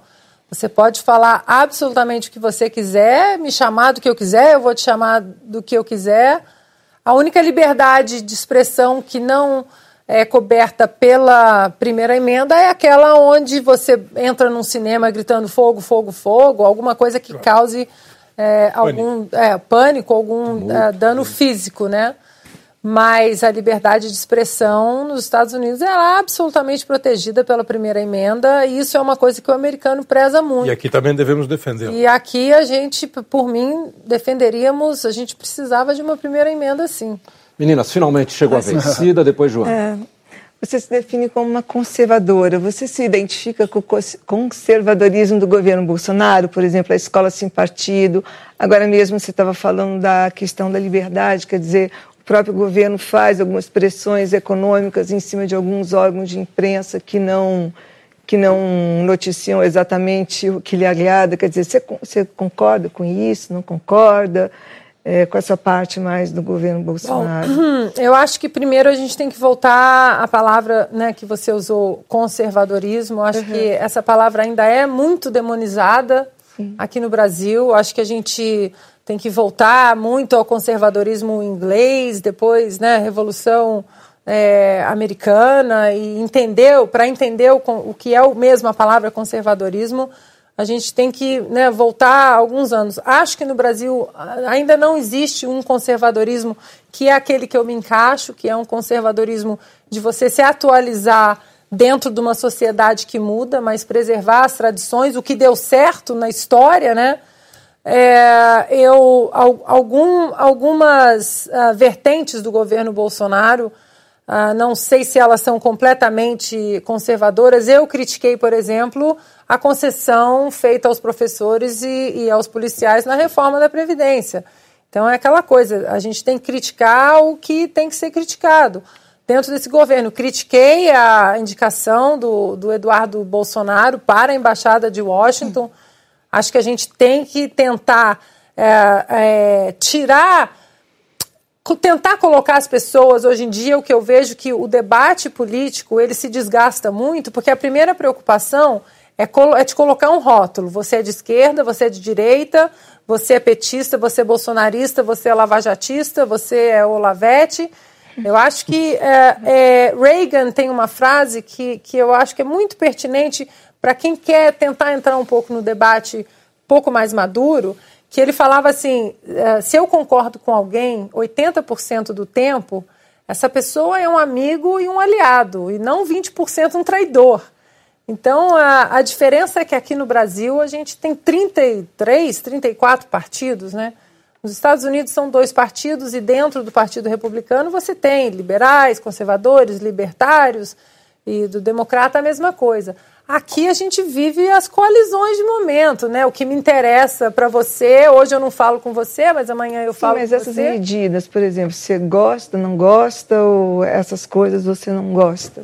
Você pode falar absolutamente o que você quiser, me chamar do que eu quiser, eu vou te chamar do que eu quiser. A única liberdade de expressão que não é coberta pela primeira emenda é aquela onde você entra num cinema gritando fogo, fogo, fogo, alguma coisa que cause é, algum é, pânico, algum é, dano físico, né? Mas a liberdade de expressão nos Estados Unidos é absolutamente protegida pela primeira emenda e isso é uma coisa que o americano preza muito. E aqui também devemos defender. E aqui a gente, por mim, defenderíamos, a gente precisava de uma primeira emenda, sim. Meninas, finalmente chegou a vez. [LAUGHS] Cida, depois Joana. É, você se define como uma conservadora. Você se identifica com o cons- conservadorismo do governo Bolsonaro, por exemplo, a escola sem partido. Agora mesmo você estava falando da questão da liberdade, quer dizer, próprio governo faz algumas pressões econômicas em cima de alguns órgãos de imprensa que não que não noticiam exatamente o que lhe agrada. Quer dizer, você, você concorda com isso? Não concorda? É, com essa parte mais do governo Bolsonaro? Hum, [CLEARS THROAT] Eu acho que primeiro a gente tem que voltar à palavra né, que você usou, conservadorismo. Eu Acho que essa palavra ainda é muito demonizada aqui no Brasil. Acho que a gente tem que voltar muito ao conservadorismo inglês, depois, né, Revolução é, Americana, e entender, para entender o, o que é o mesmo a palavra conservadorismo, a gente tem que né, voltar alguns anos. Acho que no Brasil ainda não existe um conservadorismo que é aquele que eu me encaixo, que é um conservadorismo de você se atualizar dentro de uma sociedade que muda, mas preservar as tradições, o que deu certo na história, né? É, eu, algum, algumas uh, vertentes do governo Bolsonaro, uh, não sei se elas são completamente conservadoras. Eu critiquei, por exemplo, a concessão feita aos professores e, e aos policiais na reforma da Previdência. Então é aquela coisa, a gente tem que criticar o que tem que ser criticado. Dentro desse governo, critiquei a indicação do, do Eduardo Bolsonaro para a Embaixada de Washington. Acho que a gente tem que tentar é, é, tirar, tentar colocar as pessoas. Hoje em dia, o que eu vejo que o debate político ele se desgasta muito, porque a primeira preocupação é, é te colocar um rótulo. Você é de esquerda, você é de direita, você é petista, você é bolsonarista, você é lavajatista, você é olavete. Eu acho que é, é, Reagan tem uma frase que, que eu acho que é muito pertinente para quem quer tentar entrar um pouco no debate pouco mais maduro, que ele falava assim: é, se eu concordo com alguém 80% do tempo, essa pessoa é um amigo e um aliado, e não 20% um traidor. Então, a, a diferença é que aqui no Brasil a gente tem 33, 34 partidos, né? Nos Estados Unidos são dois partidos e dentro do Partido Republicano você tem liberais, conservadores, libertários e do democrata a mesma coisa. Aqui a gente vive as coalizões de momento, né? O que me interessa para você, hoje eu não falo com você, mas amanhã eu falo Sim, mas com essas você. medidas, por exemplo, você gosta, não gosta ou essas coisas você não gosta?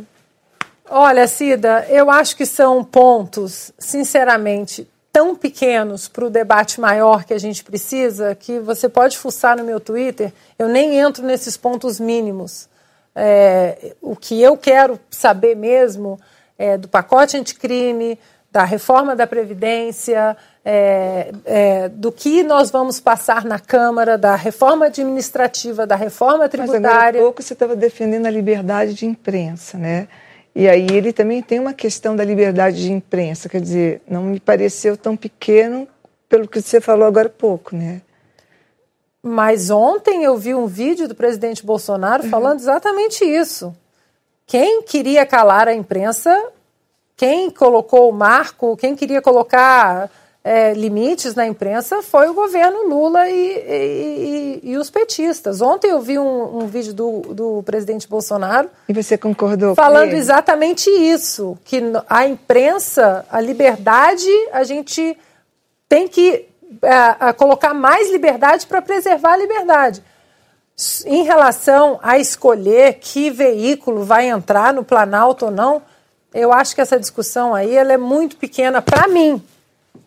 Olha, Cida, eu acho que são pontos, sinceramente, tão pequenos para o debate maior que a gente precisa que você pode fuçar no meu Twitter. Eu nem entro nesses pontos mínimos. É, o que eu quero saber mesmo é do pacote anticrime, da reforma da Previdência, é, é, do que nós vamos passar na Câmara, da reforma administrativa, da reforma tributária. Mas agora há pouco você estava defendendo a liberdade de imprensa, né? E aí ele também tem uma questão da liberdade de imprensa, quer dizer, não me pareceu tão pequeno pelo que você falou agora há pouco, né? Mas ontem eu vi um vídeo do presidente Bolsonaro uhum. falando exatamente isso. Quem queria calar a imprensa, quem colocou o marco, quem queria colocar é, limites na imprensa foi o governo Lula e, e, e, e os petistas. Ontem eu vi um, um, vídeo do, do presidente Bolsonaro. E você concordou Falando exatamente isso: que a imprensa, a liberdade, a gente tem que é, colocar mais liberdade para preservar a liberdade. Em relação a escolher que veículo vai entrar no Planalto ou não, eu acho que essa discussão aí ela é muito pequena para mim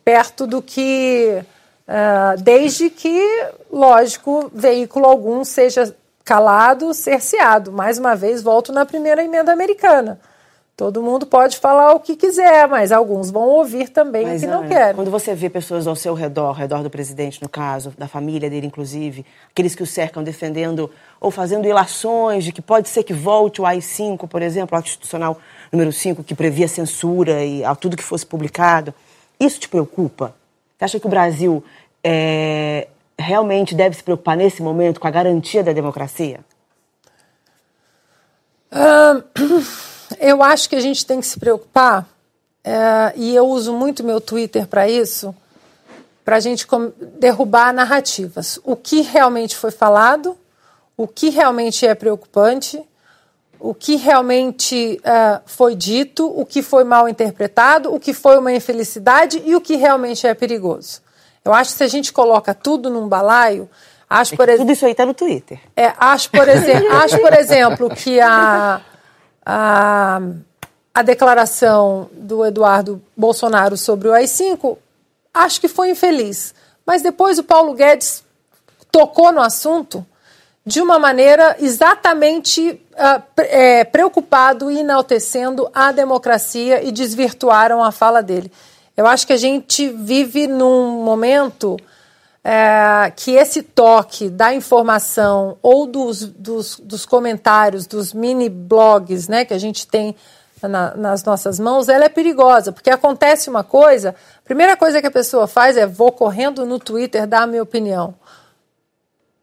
perto do que. Uh, desde que, lógico, veículo algum seja calado, cerceado. Mais uma vez, volto na primeira emenda americana. Todo mundo pode falar o que quiser, mas alguns vão ouvir também mas, o que não Ana, querem. Quando você vê pessoas ao seu redor, ao redor do presidente, no caso, da família dele, inclusive, aqueles que o cercam defendendo ou fazendo ilações de que pode ser que volte o AI-5, por exemplo, o institucional número 5, que previa censura e a tudo que fosse publicado. Isso te preocupa? Você acha que o Brasil é, realmente deve se preocupar nesse momento com a garantia da democracia? Uh, [CLEARS THROAT] eu acho que a gente tem que se preocupar, uh, e eu uso muito meu Twitter para isso, para a gente derrubar narrativas. O que realmente foi falado, o que realmente é preocupante o que realmente uh, foi dito, o que foi mal interpretado, o que foi uma infelicidade e o que realmente é perigoso. Eu acho que se a gente coloca tudo num balaio, acho é por exemplo. Tudo isso aí está no Twitter. É, acho, por exemplo, [LAUGHS] acho, por exemplo, que a, a, a declaração do Eduardo Bolsonaro sobre o AI-5, acho que foi infeliz. Mas depois o Paulo Guedes tocou no assunto de uma maneira exatamente uh, é, preocupado e enaltecendo a democracia e desvirtuaram a fala dele. Eu acho que a gente vive num momento é, que esse toque da informação ou dos, dos, dos, comentários, dos mini blogs né, que a gente tem na, nas nossas mãos, ela é perigosa, porque acontece uma coisa, a primeira coisa que a pessoa faz é vou correndo no Twitter dar a minha opinião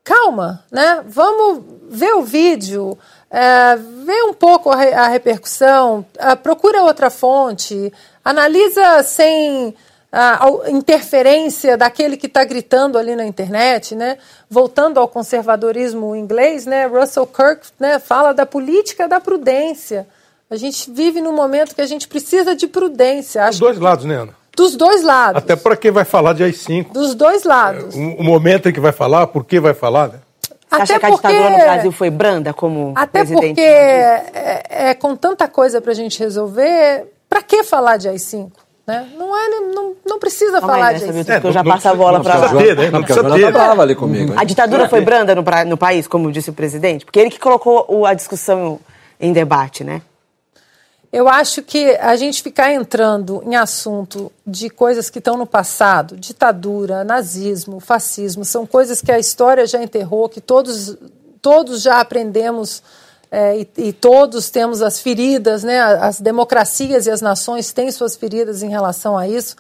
calma, né? Vamos ver o vídeo, é, ver um pouco a, a repercussão, é, procura outra fonte, analisa sem a, a interferência daquele que está gritando ali na internet, né? Voltando ao conservadorismo inglês, né? Russell Kirk né, fala da política da prudência. A gente vive num momento que a gente precisa de prudência. Dos dois lados, né, Ana? Dos dois lados. Até para quem vai falar de AI-5. Dos dois lados. O, o, momento em que vai falar, por que vai falar, né? Você acha que a ditadura no Brasil foi branda como Até presidente? porque é, é, com tanta coisa para a gente resolver, para que falar de AI-5? Né? Não, é, não, não precisa Calma falar aí, disso. né, Sabe, eu já passo a bola para lá. Ter, né? Não ter. ali comigo. hein? A ditadura foi branda no, pra- no país, como disse o presidente? Porque ele que colocou o- a discussão em debate, né? Eu acho que a gente ficar entrando em assunto de coisas que estão no passado, ditadura, nazismo, fascismo, são coisas que a história já enterrou, que todos, todos já aprendemos é, e, e todos temos as feridas, né? As democracias e as nações têm suas feridas em relação a isso.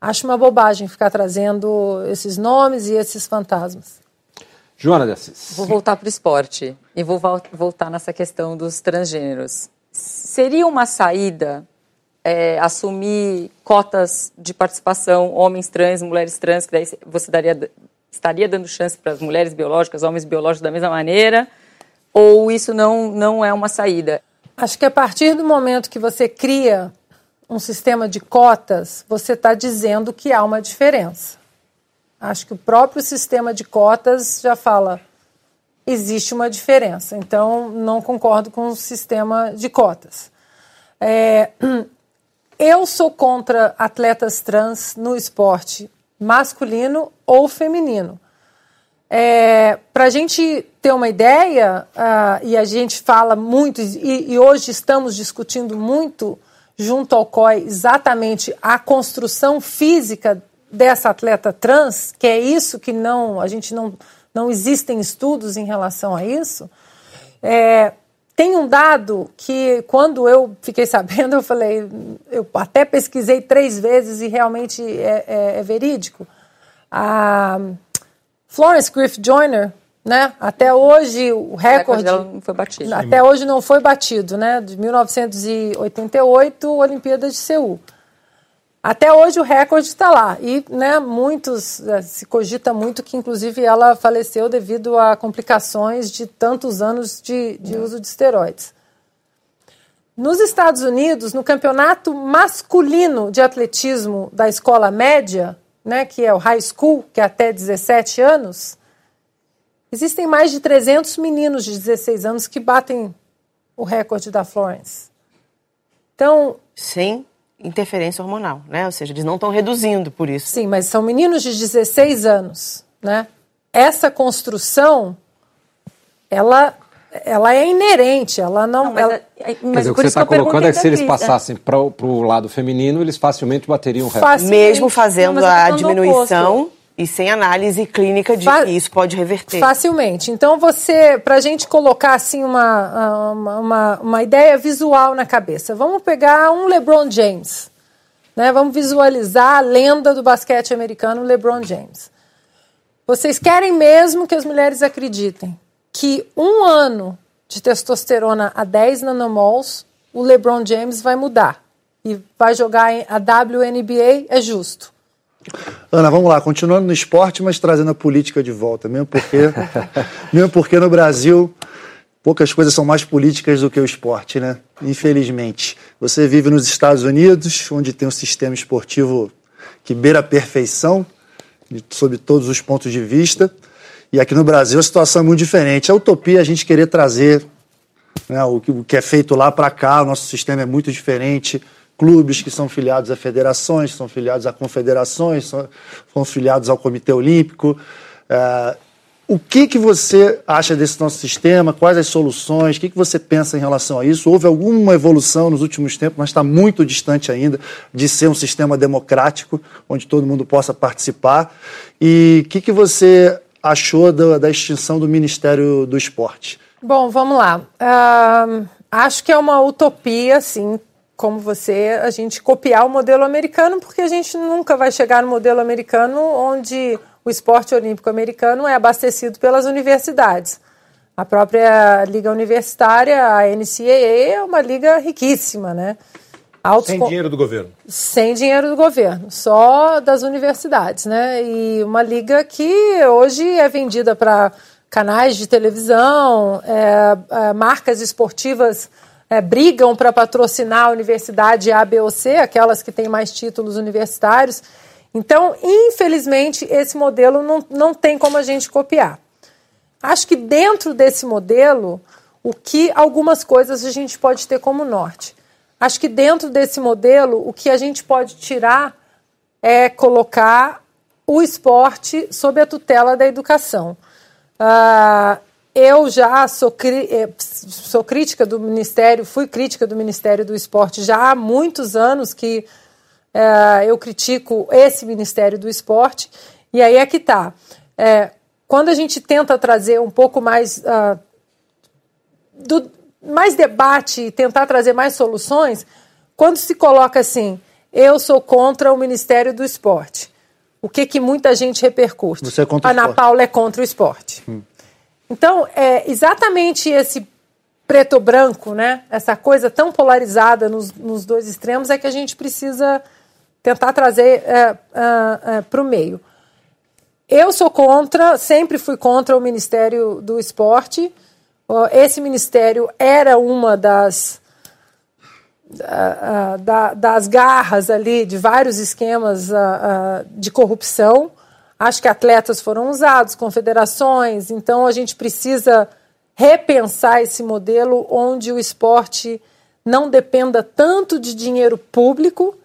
Acho uma bobagem ficar trazendo esses nomes e esses fantasmas. Joana de Assis. Vou voltar para o esporte e vou vol- voltar nessa questão dos transgêneros. Seria uma saída é, assumir cotas de participação, homens trans, mulheres trans, que daí você daria, estaria dando chance para as mulheres biológicas, homens biológicos da mesma maneira? Ou isso não, não é uma saída? Acho que a partir do momento que você cria um sistema de cotas, você está dizendo que há uma diferença. Acho que o próprio sistema de cotas já fala existe uma diferença. Então, não concordo com o sistema de cotas. É, [CLEARS THROAT] eu sou contra atletas trans no esporte masculino ou feminino. É, Para a gente ter uma ideia, ah, e a gente fala muito, e, e hoje estamos discutindo muito junto ao COI exatamente a construção física dessa atleta trans, que é isso que não, a gente não, não existem estudos em relação a isso. É, tem um dado que, quando eu fiquei sabendo, eu falei, eu até pesquisei três vezes e realmente é, é- é verídico. A Florence Griffith Joyner, né? Até hoje o O recorde recorde, dela não foi batido. até hoje não foi batido, né? De 1988, Olimpíada de Seul. Até hoje o recorde está lá e, né? Muitos eh, se cogita muito que, inclusive, ela faleceu devido a complicações de tantos anos de, de uso de esteroides. Nos Estados Unidos, no campeonato masculino de atletismo da escola média, né, que é o high school, que é até 17 anos, existem mais de 300 meninos de 16 anos que batem o recorde da Florence. Então, Sem interferência hormonal, né? Ou seja, eles não estão reduzindo por isso. sim, mas são meninos de 16 anos, né? Essa construção, ela, ela é inerente, ela não, Não, mas, ela- é- é- mas dizer, o que você está colocando é que se eles passassem para o lado feminino, eles facilmente bateriam o recorde. Mesmo fazendo Não, a diminuição e sem análise clínica de Fa- que isso pode reverter. Facilmente. Então, você, para a gente colocar assim uma, uma, uma, uma ideia visual na cabeça, vamos pegar um LeBron James. Né? Vamos visualizar a lenda do basquete americano, LeBron James. Vocês querem mesmo que as mulheres acreditem que um ano de testosterona a 10 nanomols, o LeBron James vai mudar e vai jogar a WNBA? É justo. Ana, vamos lá, continuando no esporte, mas trazendo a política de volta, mesmo porque, [LAUGHS] mesmo porque no Brasil poucas coisas são mais políticas do que o esporte, né? Infelizmente. Você vive nos Estados Unidos, onde tem um sistema esportivo que beira a perfeição, sob todos os pontos de vista. E aqui no Brasil a situação é muito diferente. A utopia é a gente querer trazer né, o, que, o que é feito lá para cá, o nosso sistema é muito diferente. Clubes que são filiados a federações, são filiados a confederações, são, são filiados ao Comitê Olímpico. É, o que, que você acha desse nosso sistema? Quais as soluções? O que, que você pensa em relação a isso? Houve alguma evolução nos últimos tempos, mas está muito distante ainda de ser um sistema democrático, onde todo mundo possa participar. E o que, que você achou da, da extinção do Ministério do Esporte? Bom, vamos lá. Ahn, acho que é uma utopia, sim, como você, a gente copiar o modelo americano, porque a gente nunca vai chegar no modelo americano onde o esporte olímpico americano é abastecido pelas universidades. A própria liga universitária, a NCAA, é uma liga riquíssima, né? Sem dinheiro do governo. sem dinheiro do governo, só das universidades, né? E uma liga que hoje é vendida para canais de televisão, é, é, marcas esportivas é, brigam para patrocinar a universidade A, B ou C, aquelas que têm mais títulos universitários. Então, infelizmente, esse modelo não, não tem como a gente copiar. Acho que dentro desse modelo, o que algumas coisas a gente pode ter como norte. Acho que dentro desse modelo, o que a gente pode tirar é colocar o esporte sob a tutela da educação. Ah, eu já sou, eh, sou crítica do Ministério, fui crítica do Ministério do Esporte já há muitos anos que eh, eu critico esse Ministério do Esporte, e aí é que está. quando a gente tenta trazer um pouco mais ah, do, mais debate e tentar trazer mais soluções, quando se coloca assim, eu sou contra o Ministério do Esporte, o que que muita gente repercute? Você é contra o Ana esporte. Paula é contra o esporte. Então, é exatamente esse preto ou branco, né? Essa coisa tão polarizada nos, nos dois extremos é que a gente precisa tentar trazer para o meio. Eu sou contra, sempre fui contra o Ministério do Esporte. Esse ministério era uma das da- das garras ali de vários esquemas de corrupção. Acho que atletas foram usados, confederações, então a gente precisa repensar esse modelo onde o esporte não dependa tanto de dinheiro público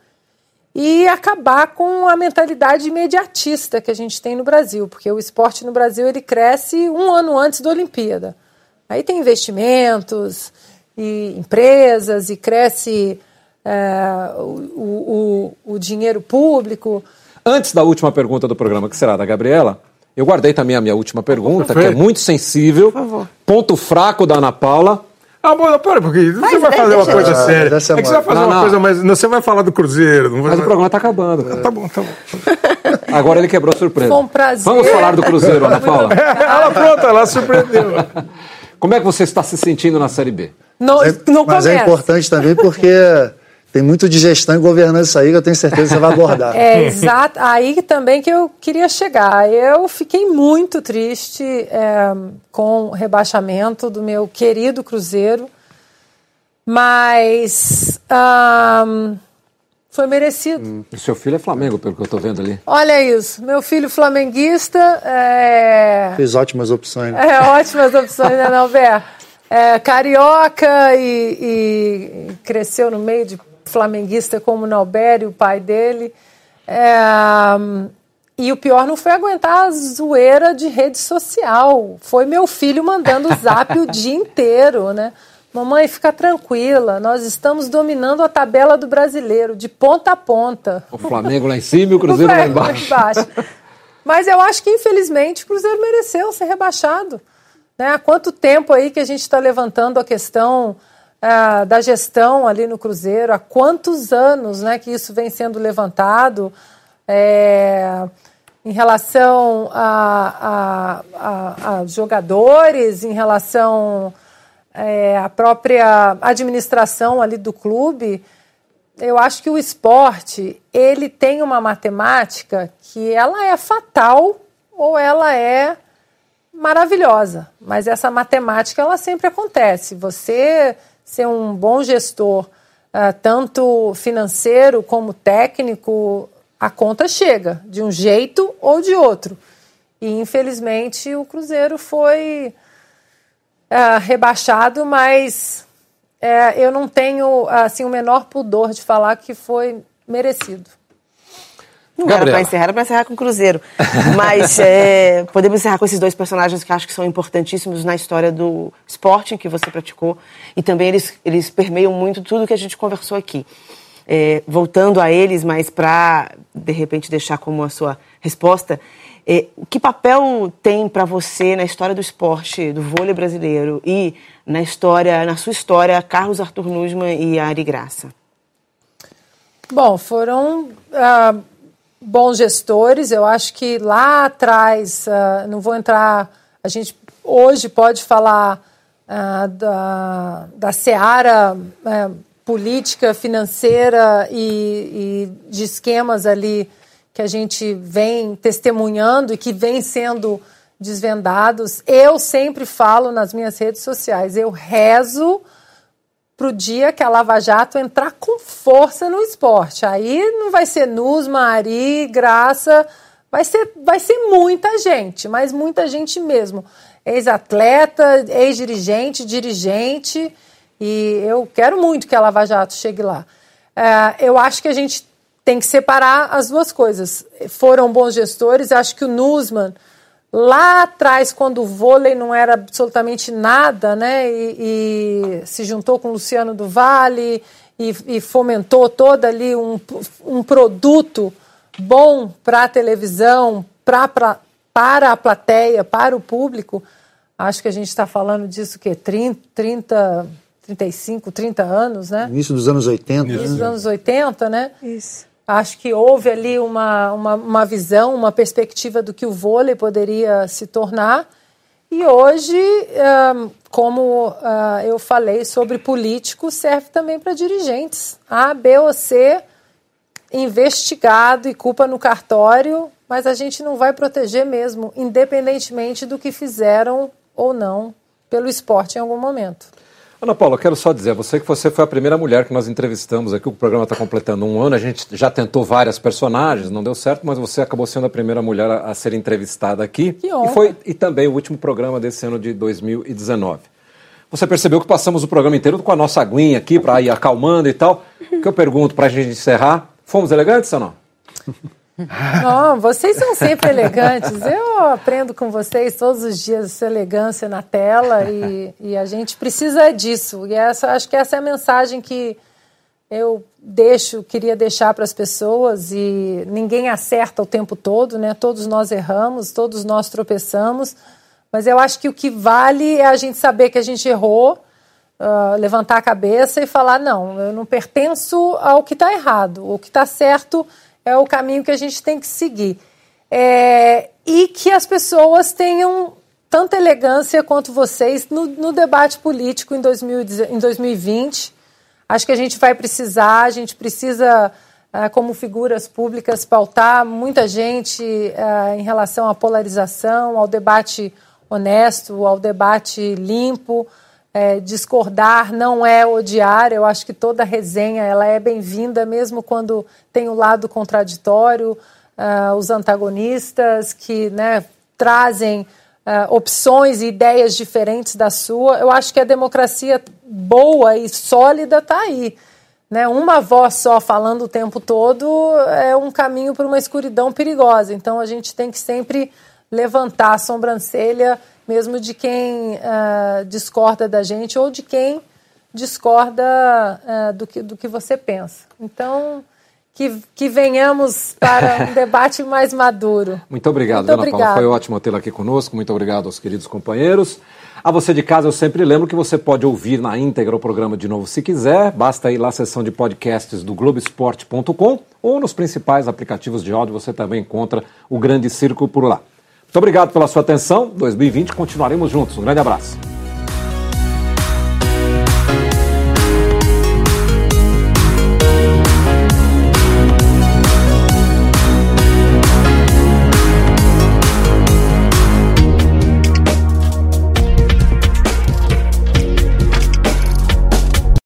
e acabar com a mentalidade imediatista que a gente tem no Brasil, porque o esporte no Brasil ele cresce um ano antes da Olimpíada. Aí tem investimentos e empresas e cresce é, o, o, o, dinheiro público. Antes da última pergunta do programa, que será da Gabriela, eu guardei também a minha última pergunta, que é muito sensível. Ponto fraco da Ana Paula. Ah, bom, pera, porque você vai é, fazer uma coisa Ah, séria. É dessa que você vai fazer Não, uma não. coisa mais. Não, você vai falar do Cruzeiro. Não vai... Mas o programa está acabando. cara. Tá bom, tá bom. [LAUGHS] Agora ele quebrou a surpresa. Foi um prazer. Vamos falar do Cruzeiro, Ana Paula. [LAUGHS] ela pronto, ela surpreendeu. [LAUGHS] Como é que você está se sentindo na Série B? No, Mas é- no mas é começo. importante também porque [LAUGHS] tem muito de gestão e governança aí que eu tenho certeza que você vai abordar. [LAUGHS] É exato. Aí também que eu queria chegar. Eu fiquei muito triste é, com o rebaixamento do meu querido Cruzeiro, mas ahn, foi merecido. O seu filho é Flamengo, pelo que eu estou vendo ali. Olha isso, meu filho flamenguista. É, Fez ótimas opções. né? é, ótimas opções, né, Nelber? É, carioca e, e cresceu no meio de flamenguista como o Nelber e o pai dele. É, e o pior não foi aguentar a zoeira de rede social. Foi meu filho mandando zap o dia inteiro, né? Mamãe, fica tranquila, nós estamos dominando a tabela do brasileiro, de ponta a ponta. O Flamengo lá em cima e o Cruzeiro lá [LAUGHS] embaixo. Mas eu acho que, infelizmente, o Cruzeiro mereceu ser rebaixado. Né? Há quanto tempo aí que a gente está levantando a questão ah, da gestão ali no Cruzeiro? Há quantos anos né, que isso vem sendo levantado é, em relação a, a, a, a jogadores, em relação é, à própria administração ali do clube? eu acho que o esporte ele tem uma matemática que ela é fatal ou ela é maravilhosa, mas essa matemática ela sempre acontece. Você ser um bom gestor, ah, tanto financeiro como técnico, a conta chega de um jeito ou de outro. E infelizmente o Cruzeiro foi ah, rebaixado, mas é, eu não tenho assim o menor pudor de falar que foi merecido. Não era Gabriela. pra encerrar, era pra encerrar com o Cruzeiro. [LAUGHS] Mas é, podemos encerrar com esses dois personagens que acho que são importantíssimos na história do esporte que você praticou. E também eles, eles permeiam muito tudo que a gente conversou aqui. É, voltando a eles, mas para, de repente, deixar como a sua resposta, é, que papel tem para você na história do esporte, do vôlei brasileiro e na história, na sua história, Carlos Arthur Nussmann e Ari Graça? Bom, foram ah, bons gestores. Eu acho que lá atrás, ah, não vou entrar. A gente hoje pode falar ah, da, da Seara, eh, política, financeira e, e de esquemas ali que a gente vem testemunhando e que vem sendo desvendados. Eu sempre falo nas minhas redes sociais, eu rezo para o dia que a Lava Jato entrar com força no esporte. Aí não vai ser Nusma, Ari, Graça, vai ser, vai ser muita gente, mas muita gente mesmo. Ex-atleta, ex-dirigente, dirigente, e eu quero muito que a Lava Jato chegue lá. É, eu acho que a gente tem que separar as duas coisas. Foram bons gestores, acho que o Nusman Lá atrás, quando o vôlei não era absolutamente nada, né, e, e se juntou com o Luciano do Vale e, e fomentou todo ali um, um produto bom para a televisão, pra, pra, para a plateia, para o público, acho que a gente está falando disso que 30, 30, 35, 30 anos, né? Início dos anos 80. Início dos anos 80, né? Isso. Acho que houve ali uma, uma, uma, visão, uma perspectiva do que o vôlei poderia se tornar. E hoje, como ah, eu falei sobre políticos, serve também para dirigentes. A, B ou C, investigado e culpa no cartório, mas a gente não vai proteger mesmo, independentemente do que fizeram ou não pelo esporte em algum momento. Ana Paula, quero só dizer a você que você foi a primeira mulher que nós entrevistamos aqui. O programa está completando um ano. A gente já tentou várias personagens, não deu certo, mas você acabou sendo a primeira mulher a, a ser entrevistada aqui. Que honra. E foi e também o último programa desse ano de 2019. Você percebeu que passamos o programa inteiro com a nossa aguinha aqui para ir acalmando e tal. O que eu pergunto para a gente encerrar? Fomos elegantes ou não? [LAUGHS] [LAUGHS] Não, vocês são sempre elegantes. Eu aprendo com vocês todos os dias essa elegância na tela e, e a gente precisa disso. E essa, acho que essa é a mensagem que eu deixo, queria deixar para as pessoas e ninguém acerta o tempo todo, né? Todos nós erramos, todos nós tropeçamos, mas eu acho que o que vale é a gente saber que a gente errou, uh, levantar a cabeça e falar não, eu não pertenço ao que está errado, o que está certo é o caminho que a gente tem que seguir. É, e que as pessoas tenham tanta elegância quanto vocês no, no debate político em, 2000, em 2020. Acho que a gente vai precisar, a gente precisa, é, como figuras públicas, pautar muita gente é, em relação à polarização, ao debate honesto, ao debate limpo. É, discordar não é odiar. Eu acho que toda resenha ela é bem-vinda, mesmo quando tem o lado contraditório, uh, os antagonistas que né, trazem uh, opções e ideias diferentes da sua. Eu acho que a democracia boa e sólida está aí. Né? Uma voz só falando o tempo todo é um caminho para uma escuridão perigosa. Então a gente tem que sempre levantar a sobrancelha mesmo de quem uh, discorda da gente ou de quem discorda uh, do, que, do que você pensa. Então, que, que venhamos para um [LAUGHS] debate mais maduro. Muito obrigado, Muito Dona obrigado. Paula. Foi ótimo tê-la aqui conosco. Muito obrigado aos queridos companheiros. A você de casa, eu sempre lembro que você pode ouvir na íntegra o programa de novo se quiser. Basta ir lá à seção de podcasts do Globoesporte.com ou nos principais aplicativos de áudio você também encontra o Grande Círculo por lá. Muito obrigado pela sua atenção. 2020 continuaremos juntos. Um grande abraço.